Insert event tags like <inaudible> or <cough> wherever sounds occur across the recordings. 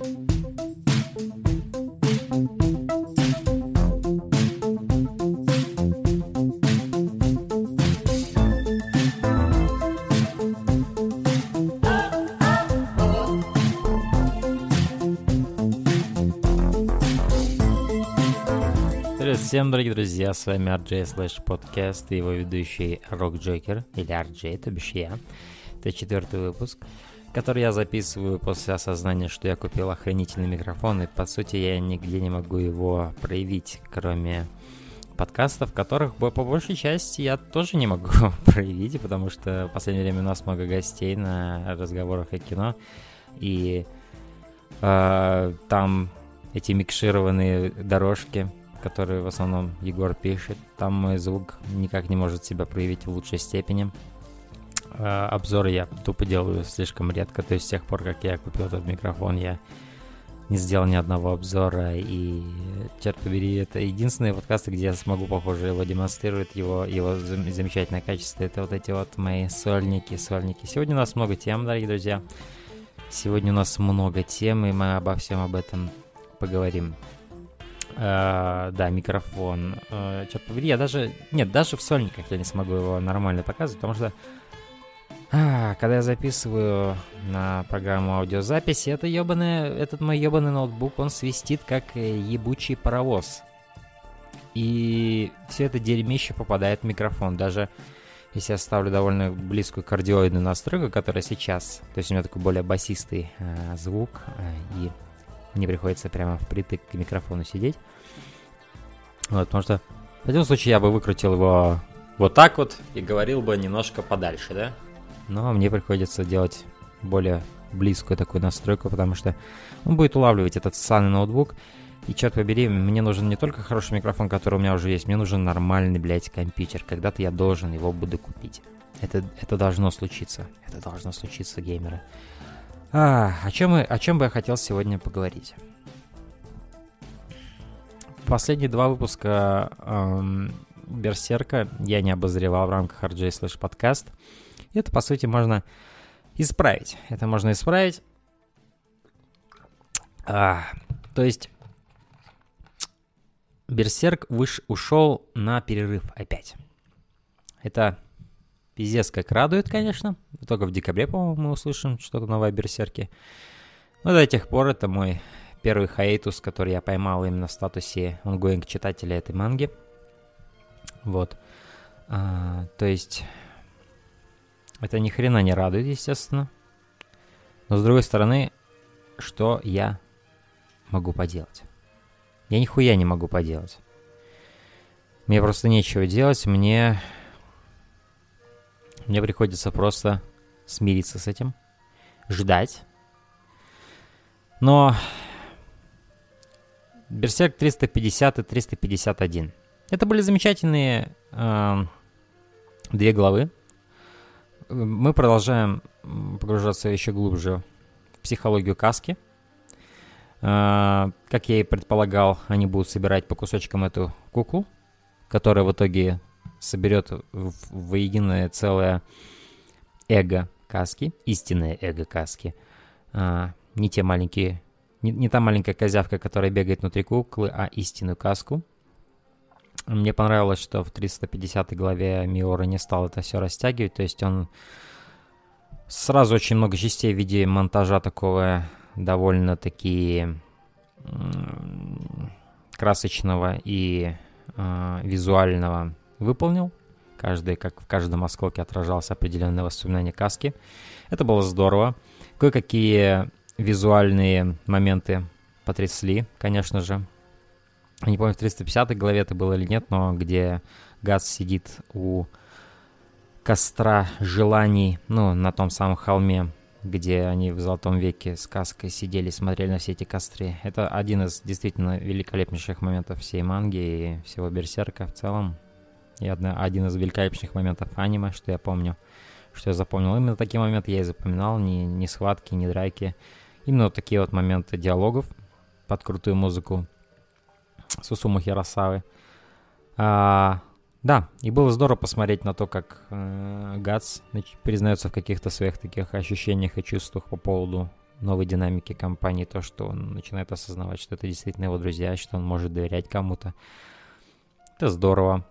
Всем, дорогие друзья, с вами RJ Slash Podcast и его ведущий Рок Джокер, или RJ, то бишь я. Это четвертый выпуск, который я записываю после осознания, что я купил охранительный микрофон, и по сути я нигде не могу его проявить, кроме подкастов, которых по большей части я тоже не могу <laughs> проявить, потому что в последнее время у нас много гостей на разговорах о кино, и э, там эти микшированные дорожки который в основном Егор пишет. Там мой звук никак не может себя проявить в лучшей степени. Э, обзоры я тупо делаю слишком редко, то есть с тех пор, как я купил этот микрофон, я не сделал ни одного обзора, и, черт побери, это единственные подкасты, где я смогу, похоже, его демонстрировать, его, его замечательное качество. Это вот эти вот мои сольники, сольники. Сегодня у нас много тем, дорогие друзья. Сегодня у нас много тем, и мы обо всем об этом поговорим. Uh, да, микрофон. Uh, черт побери, я даже... Нет, даже в сольниках я не смогу его нормально показывать, потому что... А, когда я записываю на программу аудиозаписи, это ёбаный, этот мой ебаный ноутбук, он свистит как э, ебучий паровоз. И все это дерьмище попадает в микрофон. Даже если я ставлю довольно близкую кардиоидную настройку, которая сейчас... То есть у меня такой более басистый э, звук, э, и мне приходится прямо впритык к микрофону сидеть. Вот, потому что в этом случае я бы выкрутил его вот так вот и говорил бы немножко подальше, да? Но мне приходится делать более близкую такую настройку, потому что он будет улавливать этот ссаный ноутбук. И черт побери, мне нужен не только хороший микрофон, который у меня уже есть, мне нужен нормальный, блядь, компьютер. Когда-то я должен его буду купить. Это, это должно случиться. Это должно случиться, геймеры. А, о, чем, о чем бы я хотел сегодня поговорить? Последние два выпуска эм, Берсерка я не обозревал в рамках RJ Slash подкаст. Это, по сути, можно исправить. Это можно исправить. А, то есть Берсерк выш, ушел на перерыв опять. Это Пиздец как радует, конечно. Только в декабре, по-моему, мы услышим что-то новое о Берсерке. Но до тех пор это мой первый хаитус, который я поймал именно в статусе ongoing читателя этой манги. Вот. А, то есть, это ни хрена не радует, естественно. Но с другой стороны, что я могу поделать? Я нихуя не могу поделать. Мне просто нечего делать, мне мне приходится просто смириться с этим, ждать. Но Берсерк 350 и 351. Это были замечательные э, две главы. Мы продолжаем погружаться еще глубже в психологию каски. Э, как я и предполагал, они будут собирать по кусочкам эту куклу, которая в итоге соберет воединое целое эго каски, истинное эго каски. А, не те маленькие, не та маленькая козявка, которая бегает внутри куклы, а истинную каску. Мне понравилось, что в 350 главе Миора не стал это все растягивать, то есть он сразу очень много частей в виде монтажа такого довольно-таки красочного и э, визуального выполнил. Каждый, как в каждом осколке отражался определенное воспоминание каски. Это было здорово. Кое-какие визуальные моменты потрясли, конечно же. Не помню, в 350 главе это было или нет, но где Газ сидит у костра желаний, ну, на том самом холме, где они в Золотом веке с каской сидели, смотрели на все эти костры. Это один из действительно великолепнейших моментов всей манги и всего Берсерка в целом. И одна, один из великолепных моментов аниме, что я помню, что я запомнил. Именно такие моменты я и запоминал, не, не схватки, не драки. Именно такие вот моменты диалогов под крутую музыку Сусуму Хиросавы. А, да, и было здорово посмотреть на то, как э, Гац признается в каких-то своих таких ощущениях и чувствах по поводу новой динамики компании, то, что он начинает осознавать, что это действительно его друзья, что он может доверять кому-то. Это здорово.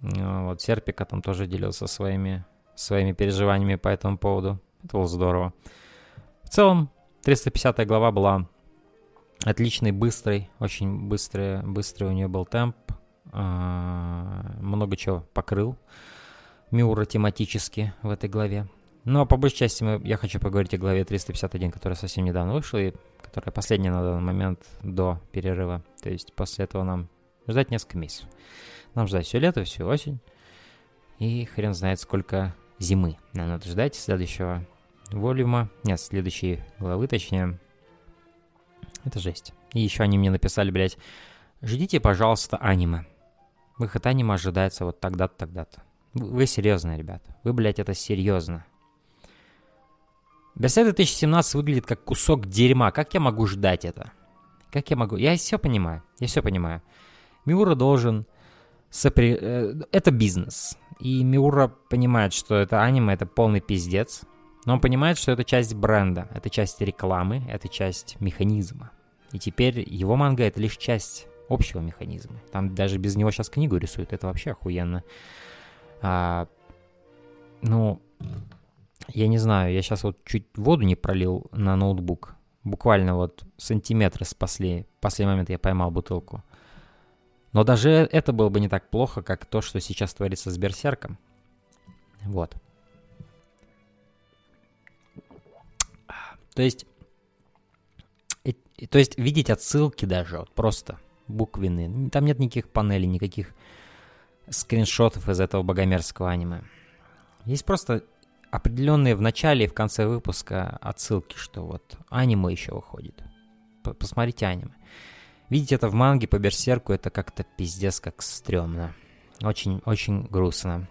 Вот Серпика там тоже делился своими, своими переживаниями по этому поводу. Это было здорово. В целом, 350 глава была отличной, быстрой, очень быстрый, быстрый у нее был темп. А, много чего покрыл Миура тематически в этой главе. Но по большей части мы, я хочу поговорить о главе 351, которая совсем недавно вышла, и которая последняя на данный момент до перерыва. То есть после этого нам ждать несколько месяцев. Нам ждать все лето, всю осень. И хрен знает, сколько зимы нам надо ждать следующего волюма. Нет, следующей главы, точнее. Это жесть. И еще они мне написали, блядь, ждите, пожалуйста, аниме. Выход аниме ожидается вот тогда-то, тогда-то. Вы, вы серьезно, ребята. Вы, блядь, это серьезно. Берсерк 2017 выглядит как кусок дерьма. Как я могу ждать это? Как я могу? Я все понимаю. Я все понимаю. Миура должен... Сопри... Э, это бизнес. И Миура понимает, что это аниме, это полный пиздец. Но он понимает, что это часть бренда, это часть рекламы, это часть механизма. И теперь его манга это лишь часть общего механизма. Там даже без него сейчас книгу рисуют, это вообще охуенно. А, ну, я не знаю, я сейчас вот чуть воду не пролил на ноутбук. Буквально вот сантиметры спасли. В последний момент я поймал бутылку. Но даже это было бы не так плохо, как то, что сейчас творится с Берсерком. Вот. То есть, то есть видеть отсылки даже, вот просто буквенные. Там нет никаких панелей, никаких скриншотов из этого богомерзкого аниме. Есть просто определенные в начале и в конце выпуска отсылки, что вот аниме еще выходит. Посмотрите аниме. Видеть это в манге по берсерку, это как-то пиздец как стрёмно. Очень, очень грустно.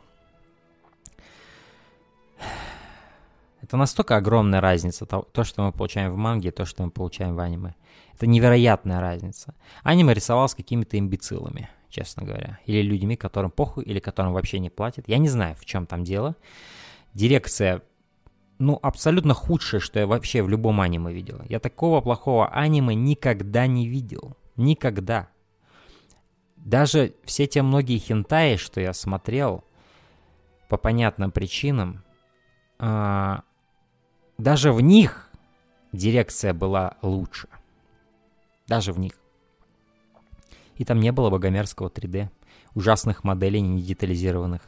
Это настолько огромная разница, то, то, что мы получаем в манге, то, что мы получаем в аниме. Это невероятная разница. Аниме рисовал с какими-то имбецилами, честно говоря. Или людьми, которым похуй, или которым вообще не платят. Я не знаю, в чем там дело дирекция, ну, абсолютно худшее, что я вообще в любом аниме видел. Я такого плохого аниме никогда не видел. Никогда. Даже все те многие хентаи, что я смотрел, по понятным причинам, а, даже в них дирекция была лучше. Даже в них. И там не было богомерзкого 3D, ужасных моделей, не детализированных.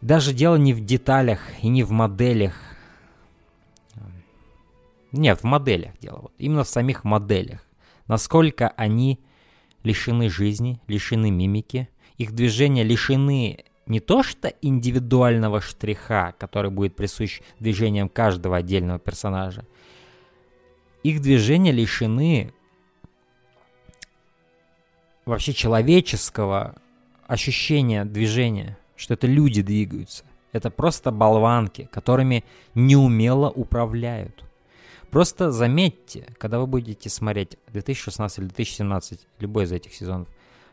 Даже дело не в деталях и не в моделях. Нет, в моделях дело. Вот. Именно в самих моделях. Насколько они лишены жизни, лишены мимики. Их движения лишены не то что индивидуального штриха, который будет присущ движениям каждого отдельного персонажа. Их движения лишены вообще человеческого ощущения движения что это люди двигаются. Это просто болванки, которыми неумело управляют. Просто заметьте, когда вы будете смотреть 2016 или 2017, любой из этих сезонов,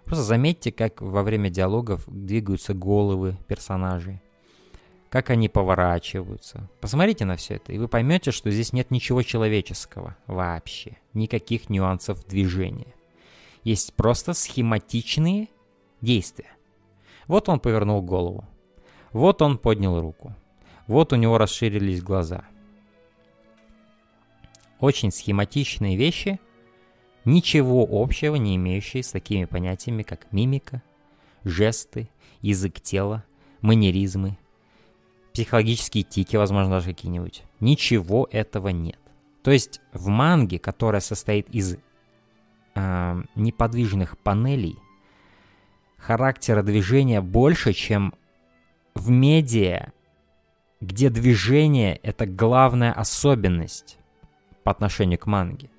просто заметьте, как во время диалогов двигаются головы персонажей, как они поворачиваются. Посмотрите на все это, и вы поймете, что здесь нет ничего человеческого вообще, никаких нюансов движения. Есть просто схематичные действия. Вот он повернул голову. Вот он поднял руку. Вот у него расширились глаза. Очень схематичные вещи, ничего общего не имеющие с такими понятиями, как мимика, жесты, язык тела, манеризмы, психологические тики, возможно, даже какие-нибудь. Ничего этого нет. То есть в манге, которая состоит из э, неподвижных панелей, характера движения больше, чем в медиа, где движение — это главная особенность по отношению к манге.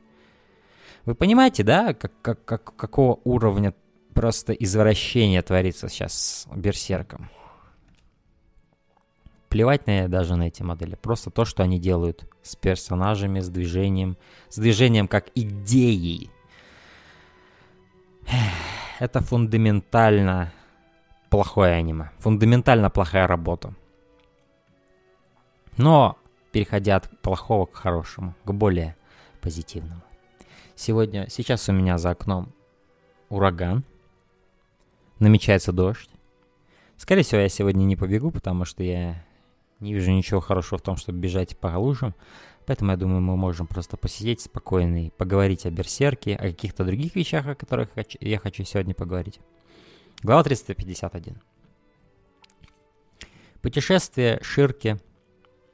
Вы понимаете, да, как, как, как, какого уровня просто извращение творится сейчас с Берсерком? Плевать на даже на эти модели. Просто то, что они делают с персонажами, с движением, с движением как идеей. Это фундаментально плохое аниме. Фундаментально плохая работа. Но переходя от плохого к хорошему, к более позитивному. Сегодня, сейчас у меня за окном ураган, намечается дождь. Скорее всего, я сегодня не побегу, потому что я не вижу ничего хорошего в том, чтобы бежать по лужам. Поэтому я думаю, мы можем просто посидеть спокойно и поговорить о Берсерке, о каких-то других вещах, о которых я хочу сегодня поговорить. Глава 351. Путешествие Ширки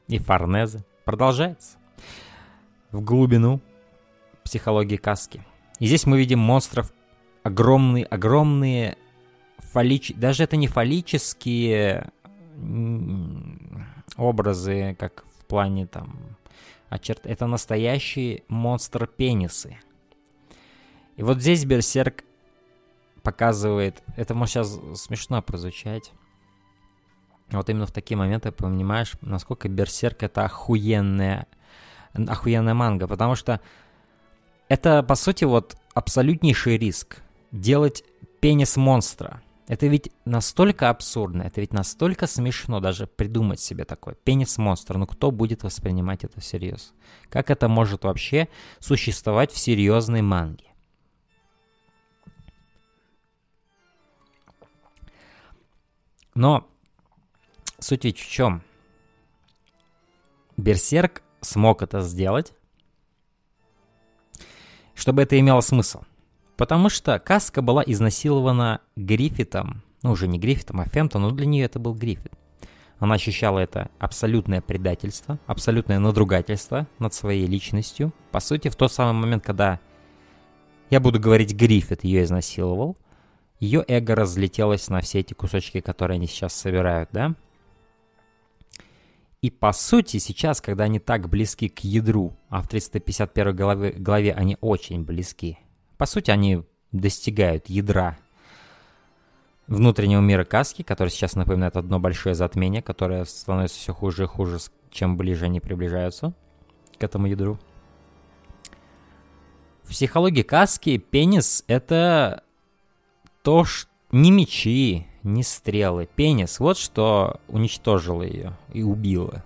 и Форнезе продолжается в глубину психологии Каски. И здесь мы видим монстров огромные, огромные фаллич... даже это не фаллические образы, как в плане там очерт... это настоящие монстр-пенисы. И вот здесь Берсерк показывает, это может сейчас смешно прозвучать, вот именно в такие моменты понимаешь, насколько Берсерк это охуенная, охуенная манга, потому что это, по сути, вот абсолютнейший риск делать пенис монстра. Это ведь настолько абсурдно, это ведь настолько смешно даже придумать себе такое. Пенис-монстр, ну кто будет воспринимать это всерьез? Как это может вообще существовать в серьезной манге? Но суть ведь в чем? Берсерк смог это сделать, чтобы это имело смысл. Потому что Каска была изнасилована Гриффитом, ну уже не Гриффитом, а Фентом, но для нее это был Гриффит. Она ощущала это абсолютное предательство, абсолютное надругательство над своей личностью. По сути, в тот самый момент, когда я буду говорить Гриффит ее изнасиловал, ее эго разлетелось на все эти кусочки, которые они сейчас собирают, да? И по сути сейчас, когда они так близки к ядру, а в 351 главе, главе они очень близки, по сути они достигают ядра внутреннего мира Каски, который сейчас напоминает одно большое затмение, которое становится все хуже и хуже, чем ближе они приближаются к этому ядру. В психологии Каски пенис — это то, что не мечи, не стрелы. Пенис, вот что уничтожило ее и убило.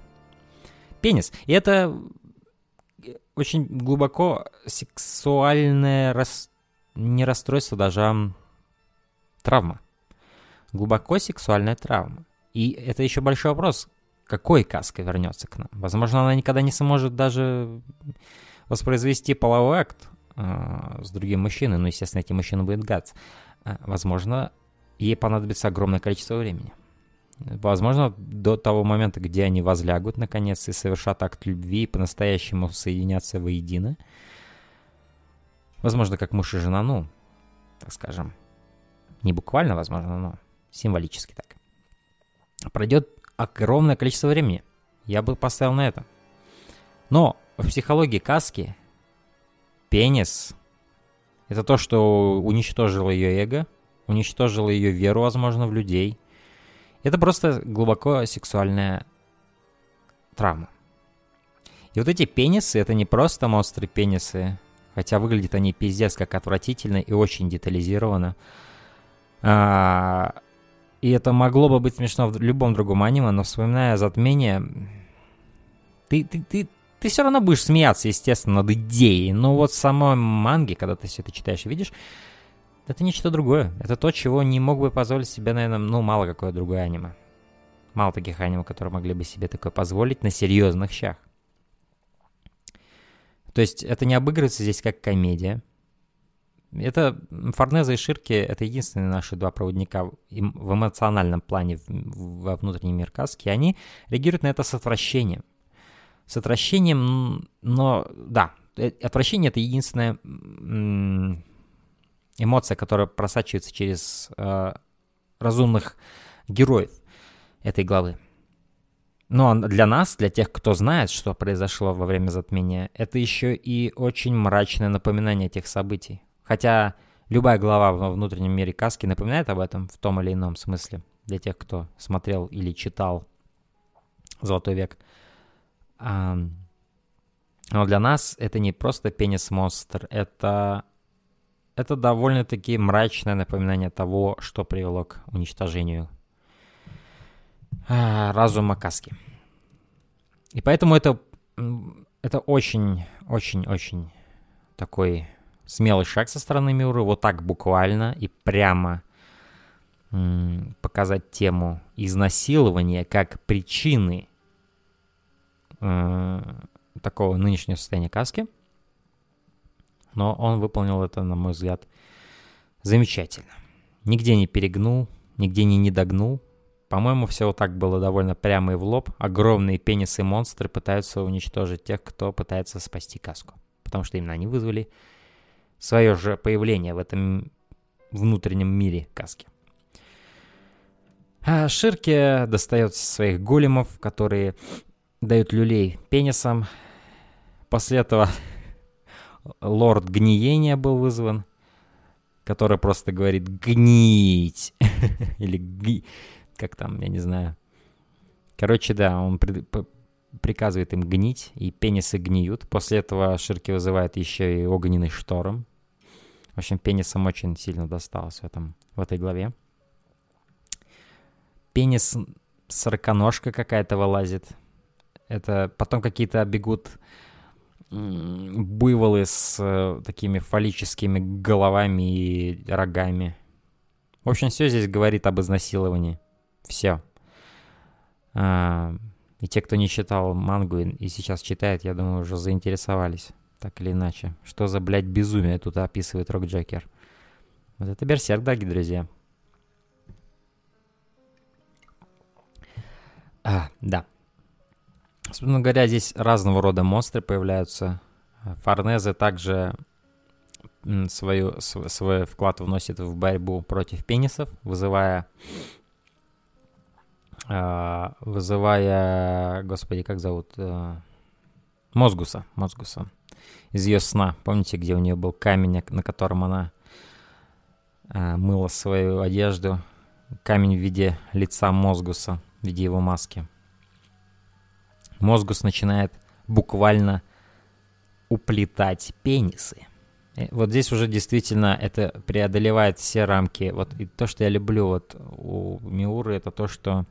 Пенис. И это очень глубоко сексуальное рас... не расстройство, даже а травма. Глубоко сексуальная травма. И это еще большой вопрос, какой каска вернется к нам. Возможно, она никогда не сможет даже воспроизвести половой акт э, с другим мужчиной. Ну, естественно, эти мужчины будет гадс. А, возможно, ей понадобится огромное количество времени. Возможно, до того момента, где они возлягут, наконец, и совершат акт любви и по-настоящему соединятся воедино. Возможно, как муж и жена, ну, так скажем, не буквально, возможно, но символически так. Пройдет огромное количество времени. Я бы поставил на это. Но в психологии Каски пенис это то, что уничтожило ее эго, уничтожило ее веру, возможно, в людей. Это просто глубоко сексуальная травма. И вот эти пенисы, это не просто монстры-пенисы, хотя выглядят они пиздец как отвратительно и очень детализированно. А, и это могло бы быть смешно в любом другом аниме, но вспоминая затмение, ты, ты, ты, ты все равно будешь смеяться, естественно, над идеей. Но вот в самой манге, когда ты все это читаешь и видишь, это нечто другое. Это то, чего не мог бы позволить себе, наверное, ну, мало какое другое аниме. Мало таких аниме, которые могли бы себе такое позволить на серьезных щах. То есть это не обыгрывается здесь как комедия. Это Форнеза и Ширки — это единственные наши два проводника в эмоциональном плане во внутренний мир Каски. Они реагируют на это с отвращением — с отвращением, но да, э, отвращение это единственная эмоция, которая просачивается через э, разумных героев этой главы. Но для нас, для тех, кто знает, что произошло во время затмения, это еще и очень мрачное напоминание тех событий. Хотя любая глава во внутреннем мире Каски напоминает об этом в том или ином смысле для тех, кто смотрел или читал «Золотой век». Но для нас это не просто пенис-монстр, это, это довольно-таки мрачное напоминание того, что привело к уничтожению а, разума Каски. И поэтому это, это очень-очень-очень такой смелый шаг со стороны Мюры, вот так буквально и прямо показать тему изнасилования как причины э, такого нынешнего состояния каски. Но он выполнил это, на мой взгляд, замечательно. Нигде не перегнул, нигде не недогнул. По-моему, все вот так было довольно прямо и в лоб. Огромные пенисы-монстры пытаются уничтожить тех, кто пытается спасти каску. Потому что именно они вызвали свое же появление в этом внутреннем мире каски. А Ширке достает своих големов, которые дают люлей пенисом. После этого лорд гниения был вызван, который просто говорит «гнить». <laughs> Или «гни...» как там, я не знаю. Короче, да, он при... приказывает им гнить, и пенисы гниют. После этого Ширки вызывает еще и огненный шторм. В общем, пенисом очень сильно досталось в, этом, в этой главе. Пенис сороконожка какая-то вылазит. Это потом какие-то бегут буйволы с э, такими фаллическими головами и рогами. В общем, все здесь говорит об изнасиловании. Все. А, и те, кто не читал мангу и, сейчас читает, я думаю, уже заинтересовались. Так или иначе. Что за, блядь, безумие тут описывает Рок Джокер? Вот это берсерк, дорогие друзья. А, да. Собственно говоря, здесь разного рода монстры появляются. Форнезе также свою, свой вклад вносит в борьбу против пенисов, вызывая а, вызывая, господи, как зовут? А, Мозгуса, Мозгуса из ее сна. Помните, где у нее был камень, на котором она а, мыла свою одежду? Камень в виде лица Мозгуса, в виде его маски. Мозгус начинает буквально уплетать пенисы. И вот здесь уже действительно это преодолевает все рамки. Вот и то, что я люблю вот у Миуры, это то, что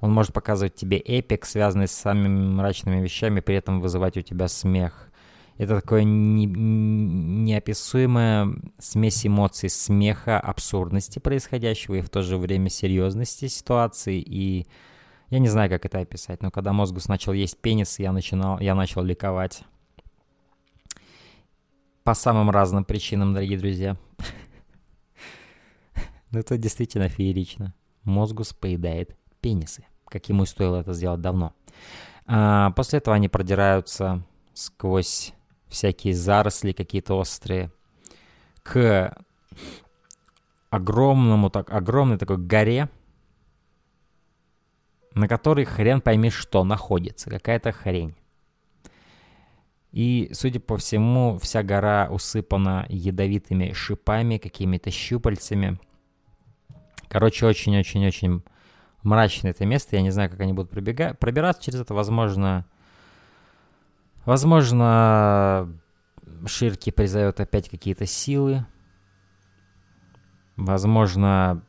он может показывать тебе эпик, связанный с самыми мрачными вещами, при этом вызывать у тебя смех. Это такое не, неописуемая смесь эмоций, смеха, абсурдности происходящего и в то же время серьезности ситуации. И я не знаю, как это описать, но когда Мозгус начал есть пенис, я, начинал, я начал ликовать. По самым разным причинам, дорогие друзья. <laughs> Ну это действительно феерично. Мозгус поедает пенисы, как ему и стоило это сделать давно. А, после этого они продираются сквозь всякие заросли какие-то острые, к огромному, так, огромной такой горе, на которой хрен пойми что находится, какая-то хрень. И, судя по всему, вся гора усыпана ядовитыми шипами, какими-то щупальцами. Короче, очень-очень-очень мрачное это место. Я не знаю, как они будут пробега- пробираться через это. Возможно, Возможно, Ширки призовет опять какие-то силы. Возможно,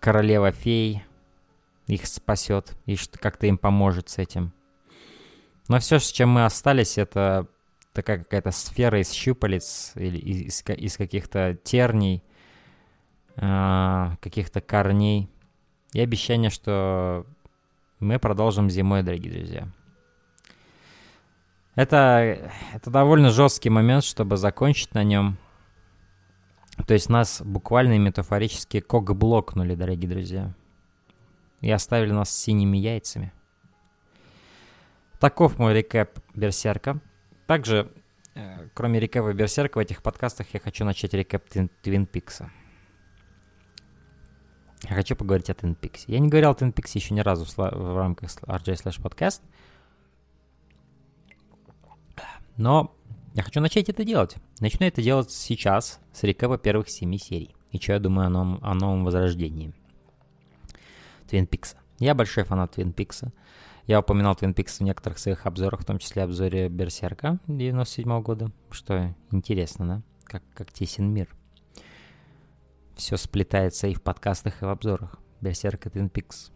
королева фей их спасет и как-то им поможет с этим. Но все, с чем мы остались, это такая какая-то сфера из щупалец или из, из каких-то терней, э, каких-то корней. И обещание, что мы продолжим зимой, дорогие друзья. Это, это довольно жесткий момент, чтобы закончить на нем. То есть нас буквально и метафорически кок-блокнули, дорогие друзья. И оставили нас с синими яйцами. Таков мой рекэп Берсерка. Также, э, кроме рекэпа Берсерка, в этих подкастах я хочу начать рекэп Твин Пикса. Я хочу поговорить о Твин Пиксе. Я не говорил о Твин Пиксе еще ни разу в, рамках RJ Slash Podcast. Но я хочу начать это делать. Начну это делать сейчас, с рекэпа первых семи серий. И что я думаю о новом, о новом возрождении. Твин Пикса. Я большой фанат Твин Пикса. Я упоминал Твин Пикс в некоторых своих обзорах, в том числе обзоре Берсерка 97 -го года. Что интересно, да? Как, как тесен мир. Все сплетается и в подкастах, и в обзорах. Берсерк и Твин Пикс.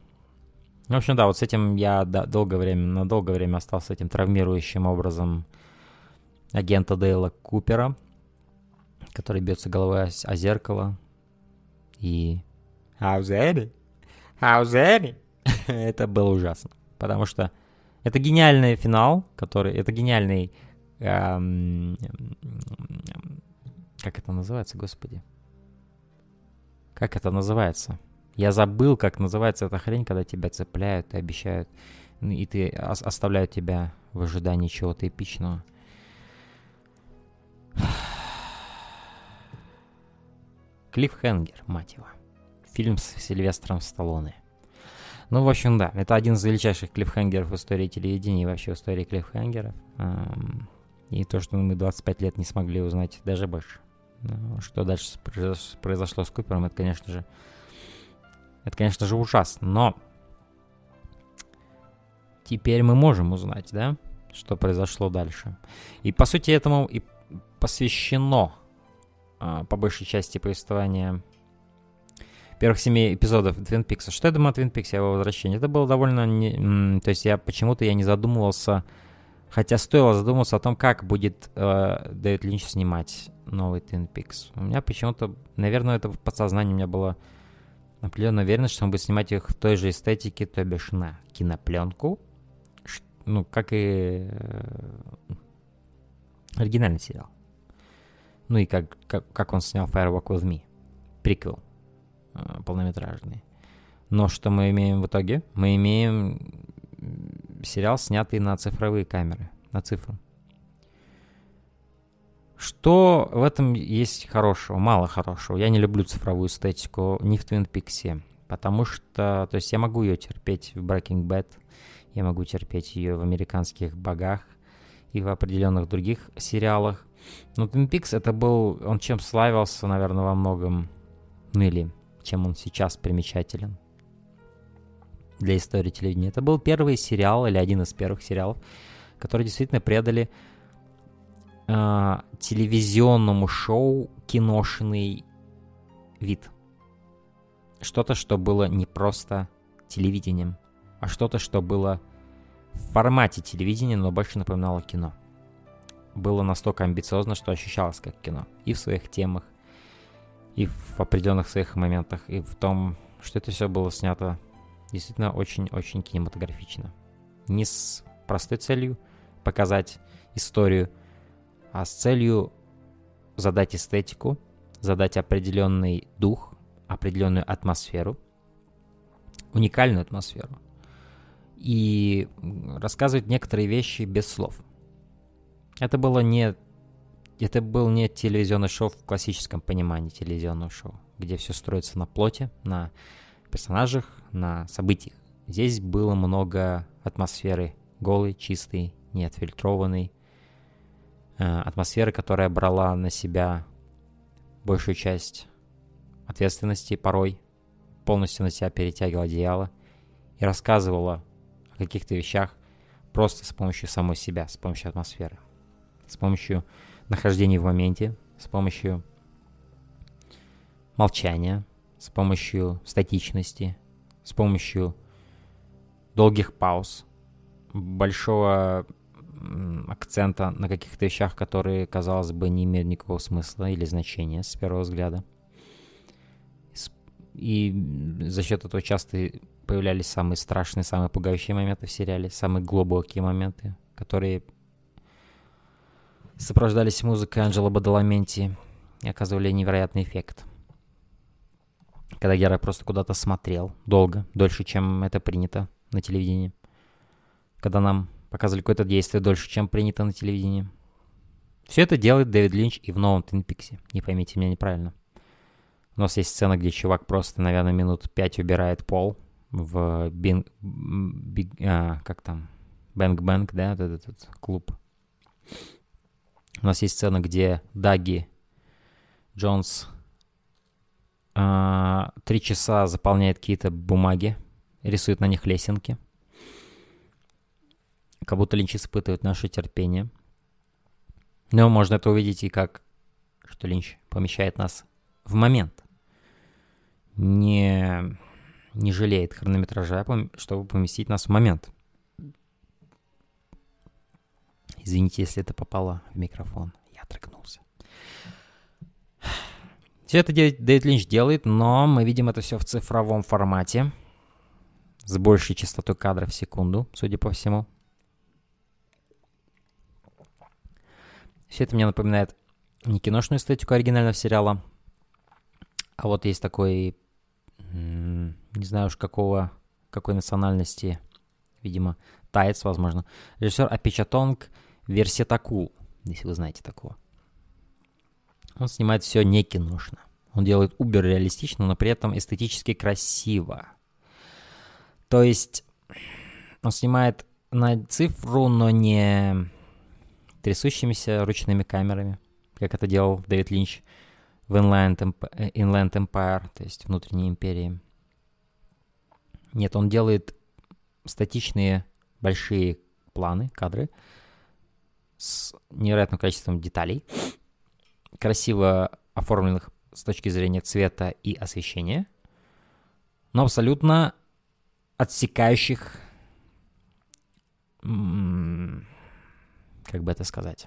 В общем, да, вот с этим я долгое время, на долгое время остался этим травмирующим образом агента Дейла Купера, который бьется головой о, о зеркало. И... How's that? How's <laughs> that? это было ужасно. Потому что это гениальный финал, который... Это гениальный... Эм, как это называется, господи? Как это называется? Я забыл, как называется эта хрень, когда тебя цепляют и обещают, и ты оставляют тебя в ожидании чего-то эпичного. <sighs> Клиффхенгер, мать его. Фильм с Сильвестром Сталлоне. Ну, в общем, да, это один из величайших клиффхенгеров в истории телевидения и вообще в истории клиффхенгеров. И то, что мы 25 лет не смогли узнать, даже больше. Ну, что дальше произошло с Купером, это, конечно же, это, конечно же, ужасно. Но теперь мы можем узнать, да, что произошло дальше. И, по сути, этому и посвящено, а, по большей части, повествования первых семи эпизодов Твин Пикса. Что я думаю о Твин Пиксе, его возвращении? Это было довольно... Не, то есть я почему-то я не задумывался, хотя стоило задуматься о том, как будет э, Дэвид Линч снимать новый Твин Пикс. У меня почему-то, наверное, это в подсознании у меня было определенная уверенность, что он будет снимать их в той же эстетике, то бишь на кинопленку, ну, как и э, оригинальный сериал. Ну и как, как, как он снял Firewalk With Me, приквел. Э, полнометражный. Но что мы имеем в итоге? Мы имеем сериал, снятый на цифровые камеры, на цифру. Что в этом есть хорошего? Мало хорошего. Я не люблю цифровую эстетику ни в Twin Peaks, потому что, то есть я могу ее терпеть в Breaking Bad, я могу терпеть ее в американских богах и в определенных других сериалах. Но Twin Peaks это был, он чем славился, наверное, во многом, ну или чем он сейчас примечателен для истории телевидения. Это был первый сериал или один из первых сериалов, которые действительно предали э, телевизионному шоу киношный вид. Что-то, что было не просто телевидением, а что-то, что было в формате телевидения, но больше напоминало кино. Было настолько амбициозно, что ощущалось как кино. И в своих темах, и в определенных своих моментах, и в том, что это все было снято действительно очень-очень кинематографично. Не с простой целью показать историю, а с целью задать эстетику, задать определенный дух, определенную атмосферу, уникальную атмосферу. И рассказывать некоторые вещи без слов. Это было не это был не телевизионный шоу в классическом понимании телевизионного шоу, где все строится на плоте, на персонажах, на событиях. Здесь было много атмосферы голой, чистой, неотфильтрованной, э, атмосферы, которая брала на себя большую часть ответственности порой, полностью на себя перетягивала одеяло и рассказывала о каких-то вещах просто с помощью самой себя, с помощью атмосферы, с помощью нахождении в моменте с помощью молчания, с помощью статичности, с помощью долгих пауз, большого акцента на каких-то вещах, которые, казалось бы, не имеют никакого смысла или значения с первого взгляда. И за счет этого часто появлялись самые страшные, самые пугающие моменты в сериале, самые глубокие моменты, которые сопровождались музыкой Анджело Бадаламенти и оказывали невероятный эффект. Когда герой просто куда-то смотрел долго, дольше, чем это принято на телевидении. Когда нам показывали какое-то действие дольше, чем принято на телевидении. Все это делает Дэвид Линч и в новом Твин Пиксе. Не поймите меня неправильно. У нас есть сцена, где чувак просто, наверное, минут пять убирает пол в Bing... Big, а, как там? Bang-Bang, да, этот, этот клуб у нас есть сцена, где Даги Джонс а, три часа заполняет какие-то бумаги, рисует на них лесенки. Как будто Линч испытывает наше терпение. Но можно это увидеть и как, что Линч помещает нас в момент. Не, не жалеет хронометража, чтобы поместить нас в момент. Извините, если это попало в микрофон. Я отрыгнулся. Все это Дэвид Линч делает, но мы видим это все в цифровом формате. С большей частотой кадров в секунду, судя по всему. Все это мне напоминает не киношную эстетику оригинального сериала, а вот есть такой, не знаю уж какого, какой национальности, видимо, таец, возможно, режиссер Апичатонг Версетакул, если вы знаете такого. Он снимает все не киношно. Он делает убер реалистично, но при этом эстетически красиво. То есть он снимает на цифру, но не трясущимися ручными камерами, как это делал Дэвид Линч в Inland, Inland Empire, то есть внутренней империи. Нет, он делает статичные большие планы, кадры с невероятным количеством деталей, красиво оформленных с точки зрения цвета и освещения, но абсолютно отсекающих, как бы это сказать,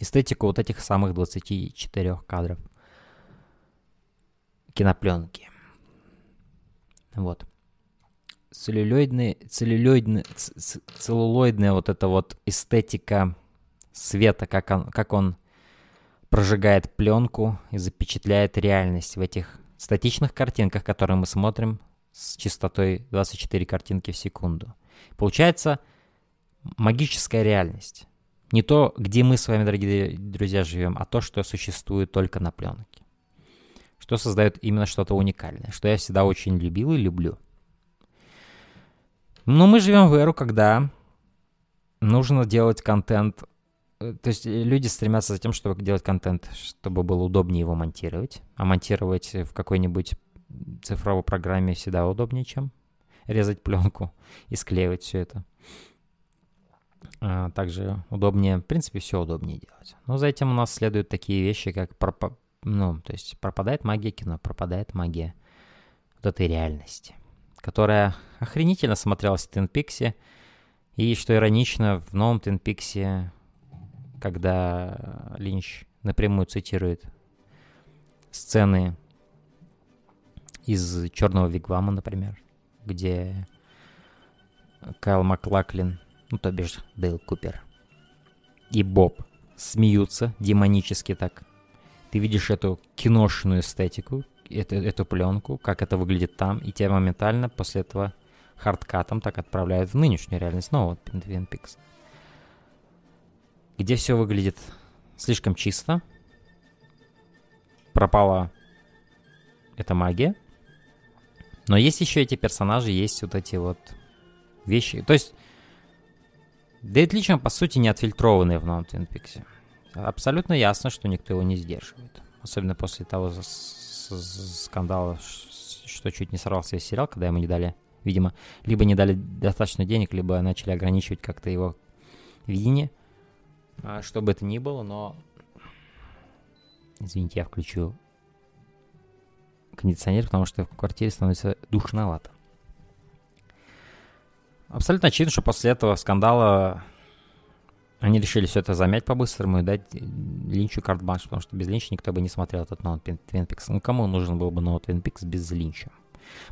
эстетику вот этих самых 24 кадров кинопленки. Вот. Целлюлоидный, целлюлоидный, целлулоидная вот эта вот эстетика света, как он, как он прожигает пленку и запечатляет реальность в этих статичных картинках, которые мы смотрим с частотой 24 картинки в секунду. Получается магическая реальность. Не то, где мы с вами, дорогие друзья, живем, а то, что существует только на пленке. Что создает именно что-то уникальное, что я всегда очень любил и люблю. Но мы живем в эру, когда нужно делать контент Э, то есть э, люди стремятся за тем, чтобы делать контент, чтобы было удобнее его монтировать. А монтировать в какой-нибудь цифровой программе всегда удобнее, чем резать пленку <laughs> и склеивать все это. А также удобнее, в принципе, все удобнее делать. Но за этим у нас следуют такие вещи, как пропа... ну, то есть пропадает магия кино, пропадает магия вот этой реальности, которая охренительно смотрелась в Peaks, и, что иронично, в новом Peaks когда Линч напрямую цитирует сцены из «Черного вигвама», например, где Кайл Маклаклин, ну, то бишь Дейл Купер, и Боб смеются демонически так. Ты видишь эту киношную эстетику, эту, эту пленку, как это выглядит там, и тебя моментально после этого хардкатом так отправляют в нынешнюю реальность снова Twin Peaks где все выглядит слишком чисто. Пропала эта магия. Но есть еще эти персонажи, есть вот эти вот вещи. То есть Дэвид Лич, по сути, не отфильтрованный в новом Твин. Абсолютно ясно, что никто его не сдерживает. Особенно после того скандала, что чуть не сорвался весь сериал, когда ему не дали, видимо, либо не дали достаточно денег, либо начали ограничивать как-то его видение. А, что бы это ни было, но... Извините, я включу кондиционер, потому что в квартире становится душновато. Абсолютно очевидно, что после этого скандала они решили все это замять по-быстрому и дать Линчу карт-банш, потому что без Линча никто бы не смотрел этот новый Twin Peaks. Ну, кому нужен был бы новый Twin Peaks без Линча?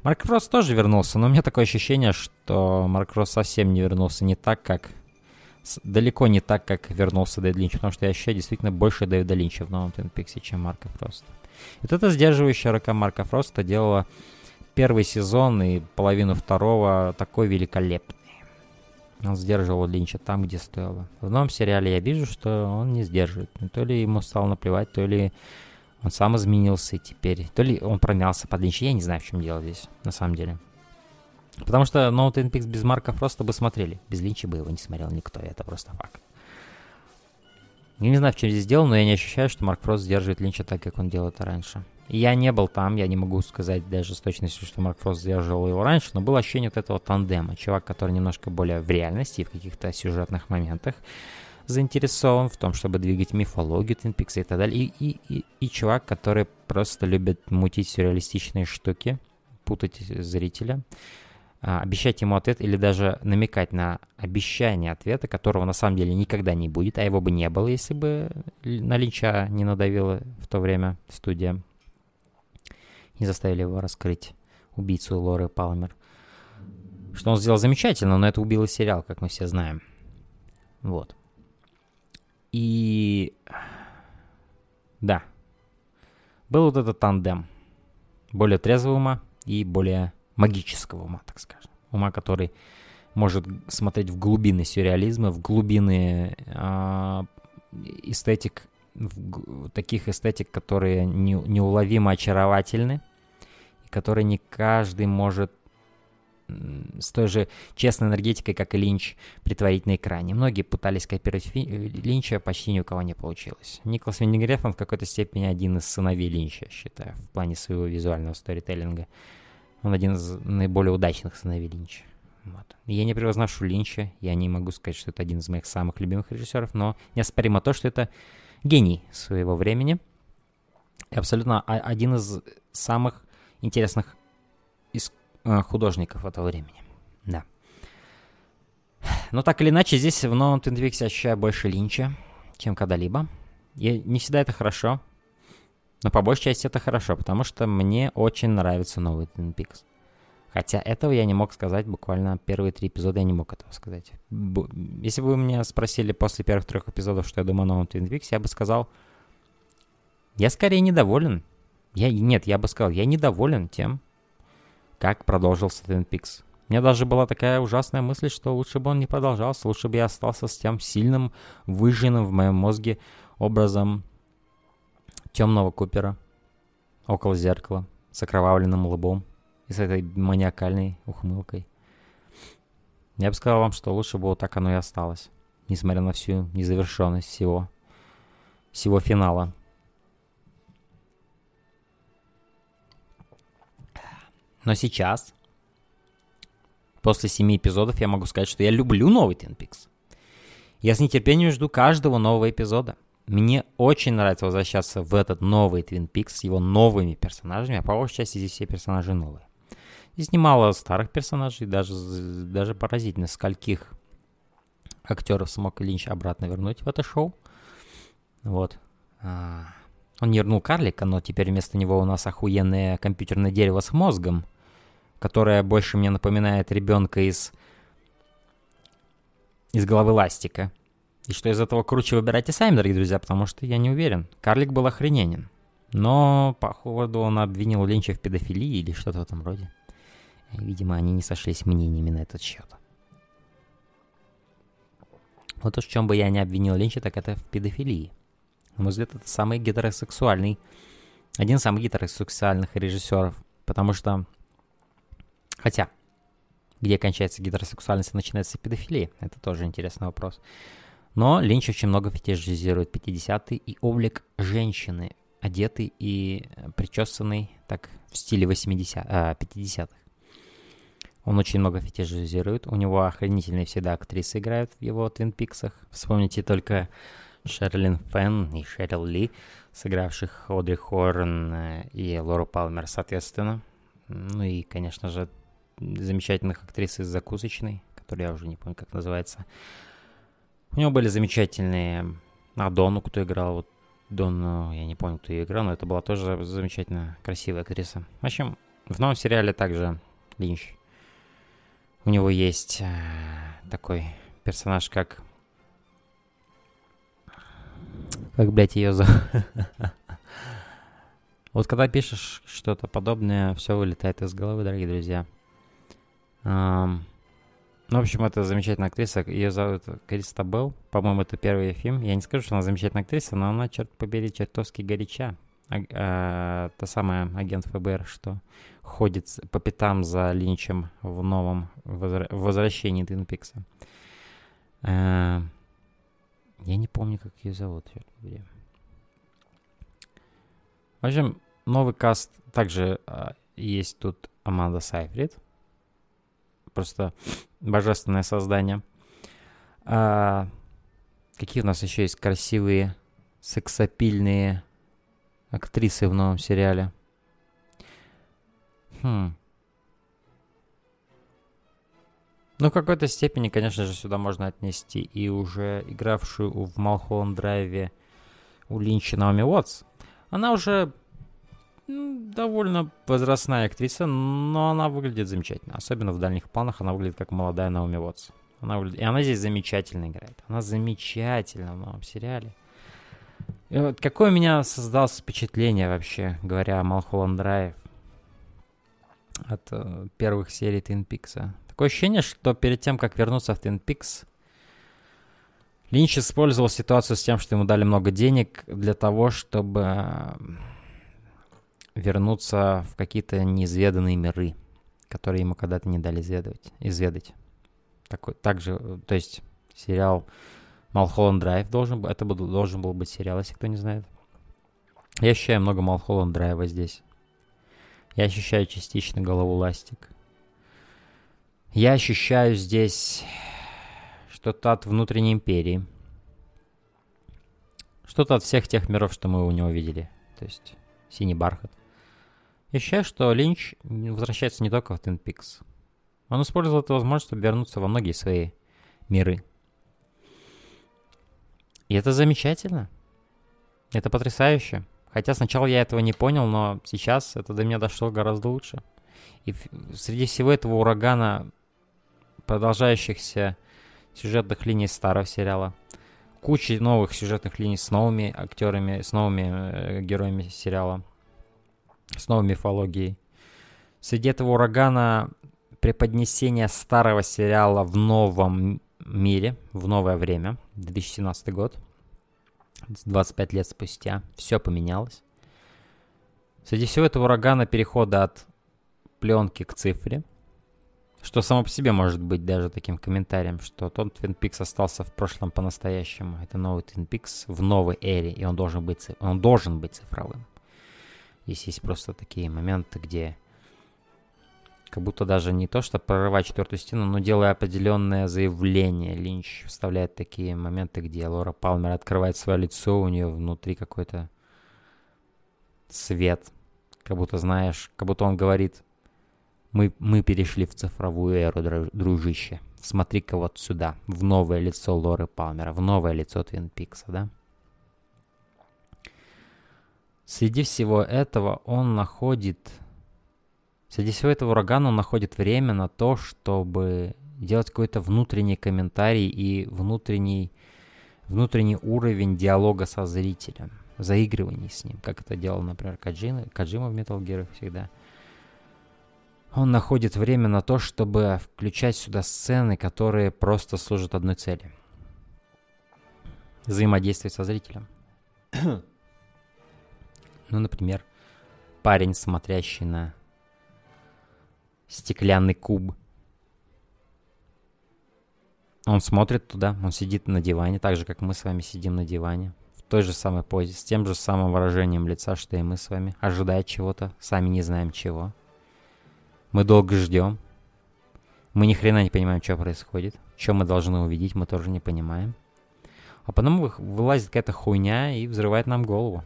Марк Росс тоже вернулся, но у меня такое ощущение, что Марк Росс совсем не вернулся не так, как далеко не так, как вернулся Дэвид Линч, потому что я ощущаю действительно больше Дэвида Линча в новом Твин Пиксе, чем Марка Фроста. И вот эта сдерживающая рука Марка Фроста делала первый сезон и половину второго такой великолепный. Он сдерживал Линча там, где стоило. В новом сериале я вижу, что он не сдерживает. То ли ему стало наплевать, то ли он сам изменился теперь, то ли он промялся под Линча. Я не знаю, в чем дело здесь, на самом деле. Потому что No Twin Peaks без Марка просто бы смотрели. Без Линча бы его не смотрел никто, это просто факт. Я не знаю, в чем здесь дело, но я не ощущаю, что Марк Фрост сдерживает Линча так, как он делал это раньше. Я не был там, я не могу сказать даже с точностью, что Марк Фрост сдерживал его раньше, но было ощущение вот этого тандема. Чувак, который немножко более в реальности и в каких-то сюжетных моментах заинтересован в том, чтобы двигать мифологию Twin Peaks и так далее. И, и, и, и чувак, который просто любит мутить сюрреалистичные штуки, путать зрителя, а, обещать ему ответ или даже намекать на обещание ответа, которого на самом деле никогда не будет, а его бы не было, если бы на Линча не надавила в то время студия. Не заставили его раскрыть убийцу Лоры Палмер. Что он сделал замечательно, но это убило сериал, как мы все знаем. Вот. И... Да. Был вот этот тандем. Более трезвого ума и более магического ума, так скажем. Ума, который может смотреть в глубины сюрреализма, в глубины э, эстетик, в, таких эстетик, которые не, неуловимо очаровательны, и которые не каждый может с той же честной энергетикой, как и Линч, притворить на экране. Многие пытались копировать фи- Линча, почти ни у кого не получилось. Николас Вингреф, он в какой-то степени один из сыновей Линча, считаю, в плане своего визуального сторителлинга. Он один из наиболее удачных сыновей Линча. Вот. Я не превозношу Линча, я не могу сказать, что это один из моих самых любимых режиссеров, но неоспоримо то, что это гений своего времени. И абсолютно один из самых интересных искусств Э, художников этого времени. Да. Но так или иначе, здесь в новом я ощущаю больше линча, чем когда-либо. И не всегда это хорошо, но по большей части это хорошо, потому что мне очень нравится новый Twin Peaks. Хотя этого я не мог сказать, буквально первые три эпизода я не мог этого сказать. Если бы вы меня спросили после первых трех эпизодов, что я думаю о новом Twin Peaks, я бы сказал, я скорее недоволен. Я, нет, я бы сказал, я недоволен тем, как продолжился Twin Peaks. У меня даже была такая ужасная мысль, что лучше бы он не продолжался, лучше бы я остался с тем сильным, выжженным в моем мозге образом темного Купера около зеркала, с окровавленным лбом и с этой маниакальной ухмылкой. Я бы сказал вам, что лучше бы вот так оно и осталось, несмотря на всю незавершенность всего, всего финала. Но сейчас, после семи эпизодов, я могу сказать, что я люблю новый Twin Peaks. Я с нетерпением жду каждого нового эпизода. Мне очень нравится возвращаться в этот новый Twin Peaks с его новыми персонажами, а по большей части здесь все персонажи новые. Здесь немало старых персонажей, даже, даже поразительно, скольких актеров смог Линч обратно вернуть в это шоу. Вот. А, он не вернул карлика, но теперь вместо него у нас охуенное компьютерное дерево с мозгом, которое больше мне напоминает ребенка из из головы ластика. И что из этого круче выбирайте сами, дорогие друзья, потому что я не уверен. Карлик был охрененен. Но, походу, он обвинил Линча в педофилии или что-то в этом роде. Видимо, они не сошлись мнениями на этот счет. Вот уж в чем бы я не обвинил Линча, так это в педофилии. На мой взгляд, это самый гетеросексуальный, один из самых гетеросексуальных режиссеров, потому что, хотя, где кончается гетеросексуальность и начинается педофилия, это тоже интересный вопрос. Но Линч очень много фетишизирует 50-е и облик женщины, одетый и причесанный так в стиле 80 а, 50-х. Он очень много фетишизирует. У него охренительные всегда актрисы играют в его Твин Пиксах. Вспомните только Шерлин Фенн и Шерил Ли, сыгравших Одри Хорн э, и Лору Палмер, соответственно. Ну и, конечно же, замечательных актрис из «Закусочной», которую я уже не помню, как называется. У него были замечательные... А Дону, кто играл, вот Дону, я не помню, кто ее играл, но это была тоже замечательно красивая актриса. В общем, в новом сериале также Линч. У него есть э, такой персонаж, как как, блядь, ее зовут? <laughs> Вот когда пишешь что-то подобное, все вылетает из головы, дорогие друзья. ну, в общем, это замечательная актриса. Ее зовут Криста Белл. По-моему, это первый фильм. Я не скажу, что она замечательная актриса, но она, черт побери, чертовски горяча. А, а, та самая агент ФБР, что ходит по пятам за Линчем в новом возра- возвращении Твин Пикса. А, я не помню, как ее зовут. В общем, новый каст также а, есть тут Аманда Сайфрид. Просто божественное создание. А, какие у нас еще есть красивые, сексапильные актрисы в новом сериале? Хм. Ну, в какой-то степени, конечно же, сюда можно отнести и уже игравшую в Малхолланд Драйве у Линча Наоми Уотс. Она уже довольно возрастная актриса, но она выглядит замечательно. Особенно в дальних планах она выглядит как молодая Наоми Уотс. Она выглядит... И она здесь замечательно играет. Она замечательно в новом сериале. И вот какое у меня создалось впечатление вообще, говоря о Малхолланд Драйв от э, первых серий Твин Пикса. Такое ощущение, что перед тем, как вернуться в Твин Пикс, Линч использовал ситуацию с тем, что ему дали много денег для того, чтобы вернуться в какие-то неизведанные миры, которые ему когда-то не дали изведать. изведать. Такой, также, то есть сериал Малхолланд Драйв должен был, это был, должен был быть сериал, если кто не знает. Я ощущаю много Малхолланд Драйва здесь. Я ощущаю частично голову ластик. Я ощущаю здесь что-то от внутренней империи. Что-то от всех тех миров, что мы у него видели. То есть синий бархат. Я ощущаю, что Линч возвращается не только в Twin Peaks. Он использовал эту возможность, чтобы вернуться во многие свои миры. И это замечательно. Это потрясающе. Хотя сначала я этого не понял, но сейчас это до меня дошло гораздо лучше. И среди всего этого урагана продолжающихся сюжетных линий старого сериала, куча новых сюжетных линий с новыми актерами, с новыми э, героями сериала, с новой мифологией. Среди этого урагана преподнесение старого сериала в новом мире, в новое время, 2017 год, 25 лет спустя, все поменялось. Среди всего этого урагана перехода от пленки к цифре, что само по себе может быть даже таким комментарием, что тот Twin Peaks остался в прошлом по-настоящему. Это новый Twin Peaks в новой эре, и он должен быть, он должен быть цифровым. Здесь есть просто такие моменты, где как будто даже не то, что прорывать четвертую стену, но делая определенное заявление. Линч вставляет такие моменты, где Лора Палмер открывает свое лицо, у нее внутри какой-то свет. Как будто, знаешь, как будто он говорит, мы, мы перешли в цифровую эру, дружище. Смотри-ка вот сюда, в новое лицо Лоры Палмера, в новое лицо Твин Пикса, да? Среди всего этого он находит... Среди всего этого урагана он находит время на то, чтобы делать какой-то внутренний комментарий и внутренний, внутренний уровень диалога со зрителем, заигрываний с ним, как это делал, например, Каджима, Каджима в Metal Gear всегда. Он находит время на то, чтобы включать сюда сцены, которые просто служат одной цели. Взаимодействовать со зрителем. <coughs> ну, например, парень, смотрящий на стеклянный куб. Он смотрит туда, он сидит на диване, так же, как мы с вами сидим на диване. В той же самой позе, с тем же самым выражением лица, что и мы с вами, ожидая чего-то, сами не знаем чего. Мы долго ждем. Мы ни хрена не понимаем, что происходит. Что мы должны увидеть, мы тоже не понимаем. А потом вылазит какая-то хуйня и взрывает нам голову.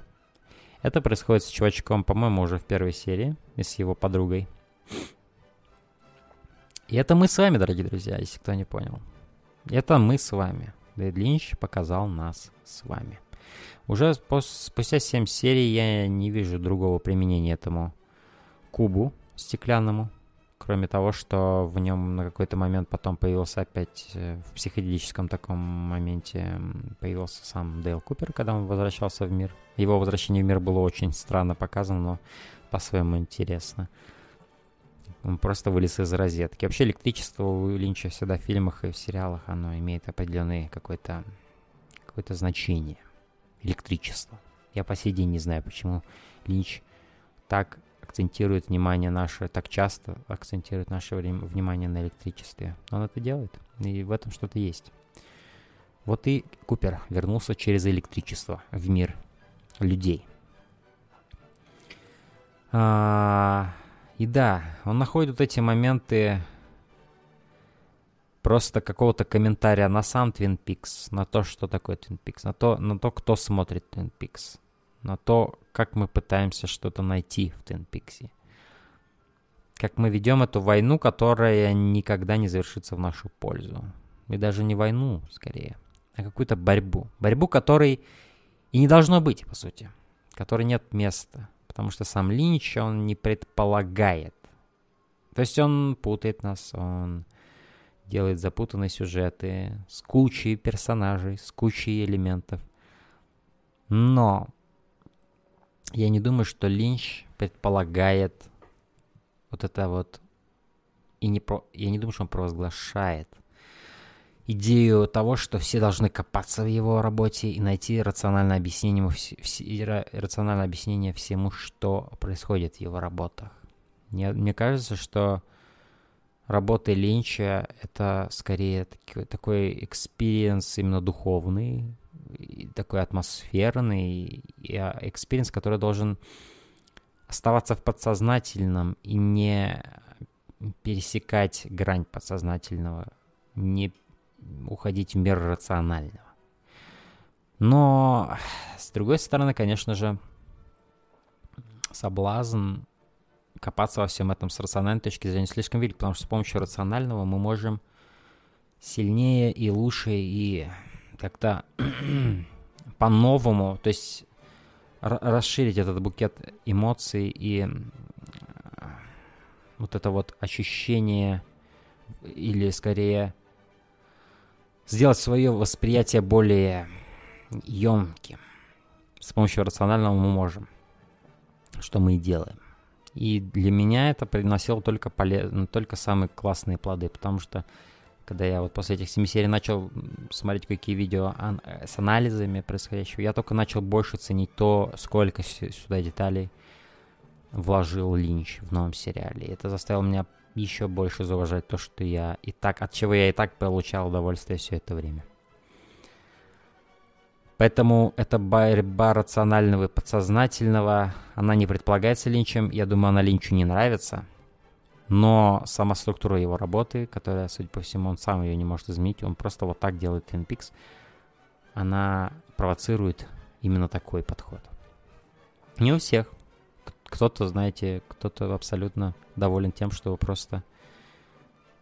Это происходит с чувачком, по-моему, уже в первой серии, и с его подругой. И это мы с вами, дорогие друзья, если кто не понял. Это мы с вами. Дэвид Линч показал нас с вами. Уже спустя 7 серий я не вижу другого применения этому кубу стеклянному. Кроме того, что в нем на какой-то момент потом появился опять э, в психоделическом таком моменте появился сам Дейл Купер, когда он возвращался в мир. Его возвращение в мир было очень странно показано, но по-своему интересно. Он просто вылез из розетки. Вообще электричество у Линча всегда в фильмах и в сериалах, оно имеет определенное какое-то какое значение. Электричество. Я по сей день не знаю, почему Линч так акцентирует внимание наше, так часто акцентирует наше внимание на электричестве. Он это делает, и в этом что-то есть. Вот и Купер вернулся через электричество в мир людей. А, и да, он находит вот эти моменты просто какого-то комментария на сам Twin Peaks, на то, что такое Twin Peaks, на то, на то кто смотрит Twin Peaks на то, как мы пытаемся что-то найти в Twin Peaks. как мы ведем эту войну, которая никогда не завершится в нашу пользу. И даже не войну, скорее, а какую-то борьбу. Борьбу, которой и не должно быть, по сути. Которой нет места. Потому что сам Линч, он не предполагает. То есть он путает нас, он делает запутанные сюжеты с кучей персонажей, с кучей элементов. Но я не думаю, что Линч предполагает вот это вот... И не про... Я не думаю, что он провозглашает идею того, что все должны копаться в его работе и найти рациональное объяснение, рациональное объяснение всему, что происходит в его работах. Мне, мне кажется, что работы Линча — это скорее такой, experience именно духовный, такой атмосферный, experience, который должен оставаться в подсознательном и не пересекать грань подсознательного, не уходить в мир рационального. Но, с другой стороны, конечно же, соблазн копаться во всем этом с рациональной точки зрения слишком велик, потому что с помощью рационального мы можем сильнее и лучше и как-то <clears throat> по-новому, то есть расширить этот букет эмоций и вот это вот ощущение или скорее сделать свое восприятие более емким. С помощью рационального мы можем, что мы и делаем. И для меня это приносило только, полез... Ну, только самые классные плоды, потому что когда я вот после этих семи серий начал смотреть какие видео ан- с анализами происходящего, я только начал больше ценить то, сколько сюда деталей вложил Линч в новом сериале. И это заставило меня еще больше зауважать то, что я и так, от чего я и так получал удовольствие все это время. Поэтому эта борьба рационального и подсознательного, она не предполагается Линчем. Я думаю, она Линчу не нравится. Но сама структура его работы, которая, судя по всему, он сам ее не может изменить, он просто вот так делает Twin Peaks, она провоцирует именно такой подход. Не у всех. Кто-то, знаете, кто-то абсолютно доволен тем, чтобы просто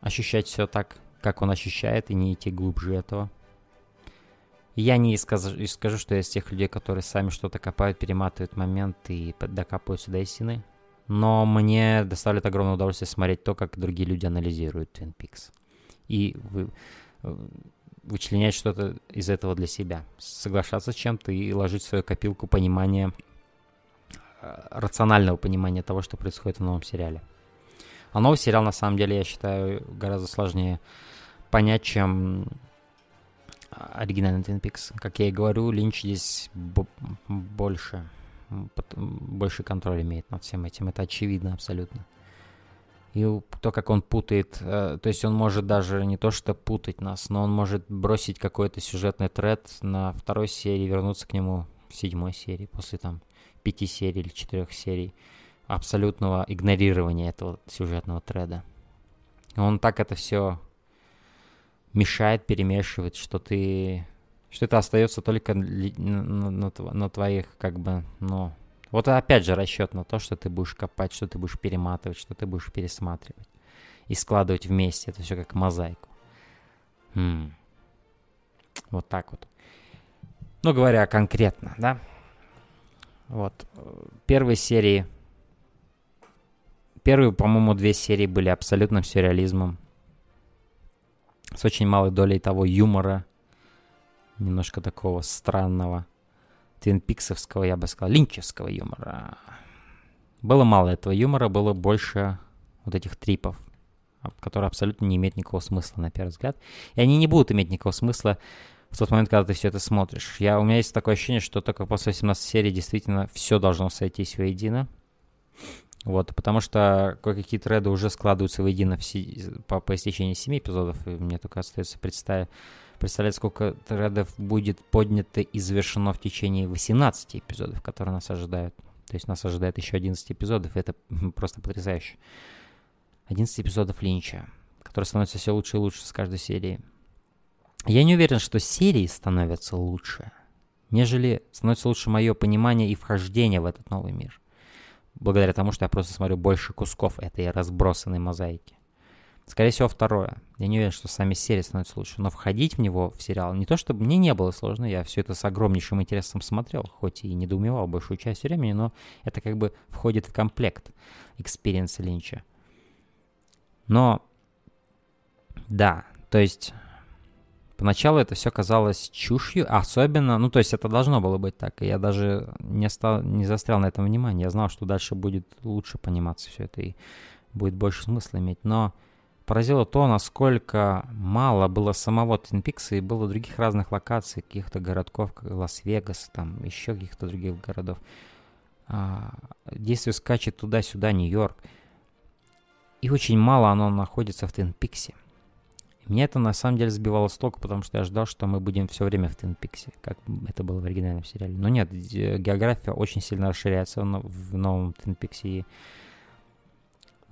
ощущать все так, как он ощущает, и не идти глубже этого. Я не скажу, скажу, что я из тех людей, которые сами что-то копают, перематывают момент и докапываются до истины. Но мне доставляет огромное удовольствие смотреть то, как другие люди анализируют Twin Peaks. И вы, э, вычленять что-то из этого для себя. Соглашаться с чем-то и ложить в свою копилку понимания, рационального понимания того, что происходит в новом сериале. А новый сериал, на самом деле, я считаю, гораздо сложнее понять, чем оригинальный Twin Peaks. Как я и говорю, Линч здесь больше больше контроль имеет над всем этим. Это очевидно абсолютно. И то, как он путает, э, то есть он может даже не то что путать нас, но он может бросить какой-то сюжетный тред на второй серии, вернуться к нему в седьмой серии, после там пяти серий или четырех серий абсолютного игнорирования этого сюжетного треда. Он так это все мешает, перемешивает, что ты что это остается только на, твоих, как бы, ну... Вот опять же расчет на то, что ты будешь копать, что ты будешь перематывать, что ты будешь пересматривать. И складывать вместе это все как мозаику. Хм. Вот так вот. Ну, говоря конкретно, да? Вот. Первые серии... Первые, по-моему, две серии были абсолютным сюрреализмом. С очень малой долей того юмора, немножко такого странного, твинпиксовского, я бы сказал, линчевского юмора. Было мало этого юмора, было больше вот этих трипов, которые абсолютно не имеют никакого смысла, на первый взгляд. И они не будут иметь никакого смысла в тот момент, когда ты все это смотришь. Я, у меня есть такое ощущение, что только после 18 серии действительно все должно сойтись воедино. Вот, потому что кое-какие треды уже складываются воедино си- по, по истечении 7 эпизодов, и мне только остается представить, представлять, сколько тредов будет поднято и завершено в течение 18 эпизодов, которые нас ожидают. То есть нас ожидает еще 11 эпизодов, и это <laughs> просто потрясающе. 11 эпизодов Линча, которые становятся все лучше и лучше с каждой серии. Я не уверен, что серии становятся лучше, нежели становится лучше мое понимание и вхождение в этот новый мир благодаря тому, что я просто смотрю больше кусков этой разбросанной мозаики. Скорее всего, второе. Я не уверен, что сами серии становятся лучше, но входить в него, в сериал, не то чтобы мне не было сложно, я все это с огромнейшим интересом смотрел, хоть и недоумевал большую часть времени, но это как бы входит в комплект experience а Линча. Но, да, то есть Поначалу это все казалось чушью, особенно, ну, то есть это должно было быть так, и я даже не, стал, не застрял на этом внимание, я знал, что дальше будет лучше пониматься все это и будет больше смысла иметь, но поразило то, насколько мало было самого Твин Пикса и было других разных локаций, каких-то городков, как Лас-Вегас, там еще каких-то других городов. А, действие скачет туда-сюда, Нью-Йорк. И очень мало оно находится в Твин Пиксе. Меня это на самом деле сбивало с толку, потому что я ждал, что мы будем все время в Твин Пиксе, как это было в оригинальном сериале. Но нет, география очень сильно расширяется в новом Твин Пиксе. И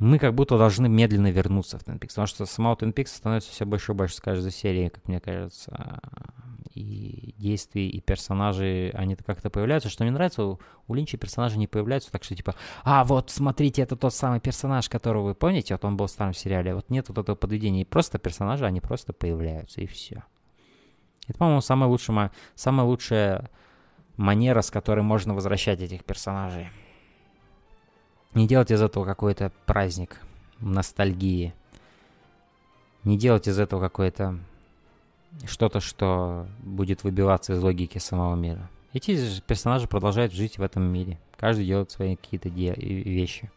мы как будто должны медленно вернуться в Twin Peaks, потому что самого Twin Peaks становится все больше и больше с каждой серии, как мне кажется. И действия, и персонажи, они как-то появляются. Что мне нравится, у, у Линча персонажи не появляются так, что типа, а вот смотрите, это тот самый персонаж, которого вы помните, вот он был в старом сериале, вот нет вот этого подведения. И просто персонажи, они просто появляются, и все. Это, по-моему, самая лучшая, самая лучшая манера, с которой можно возвращать этих персонажей. Не делать из этого какой-то праздник ностальгии. Не делать из этого какое-то что-то, что будет выбиваться из логики самого мира. Эти персонажи продолжают жить в этом мире. Каждый делает свои какие-то де- вещи.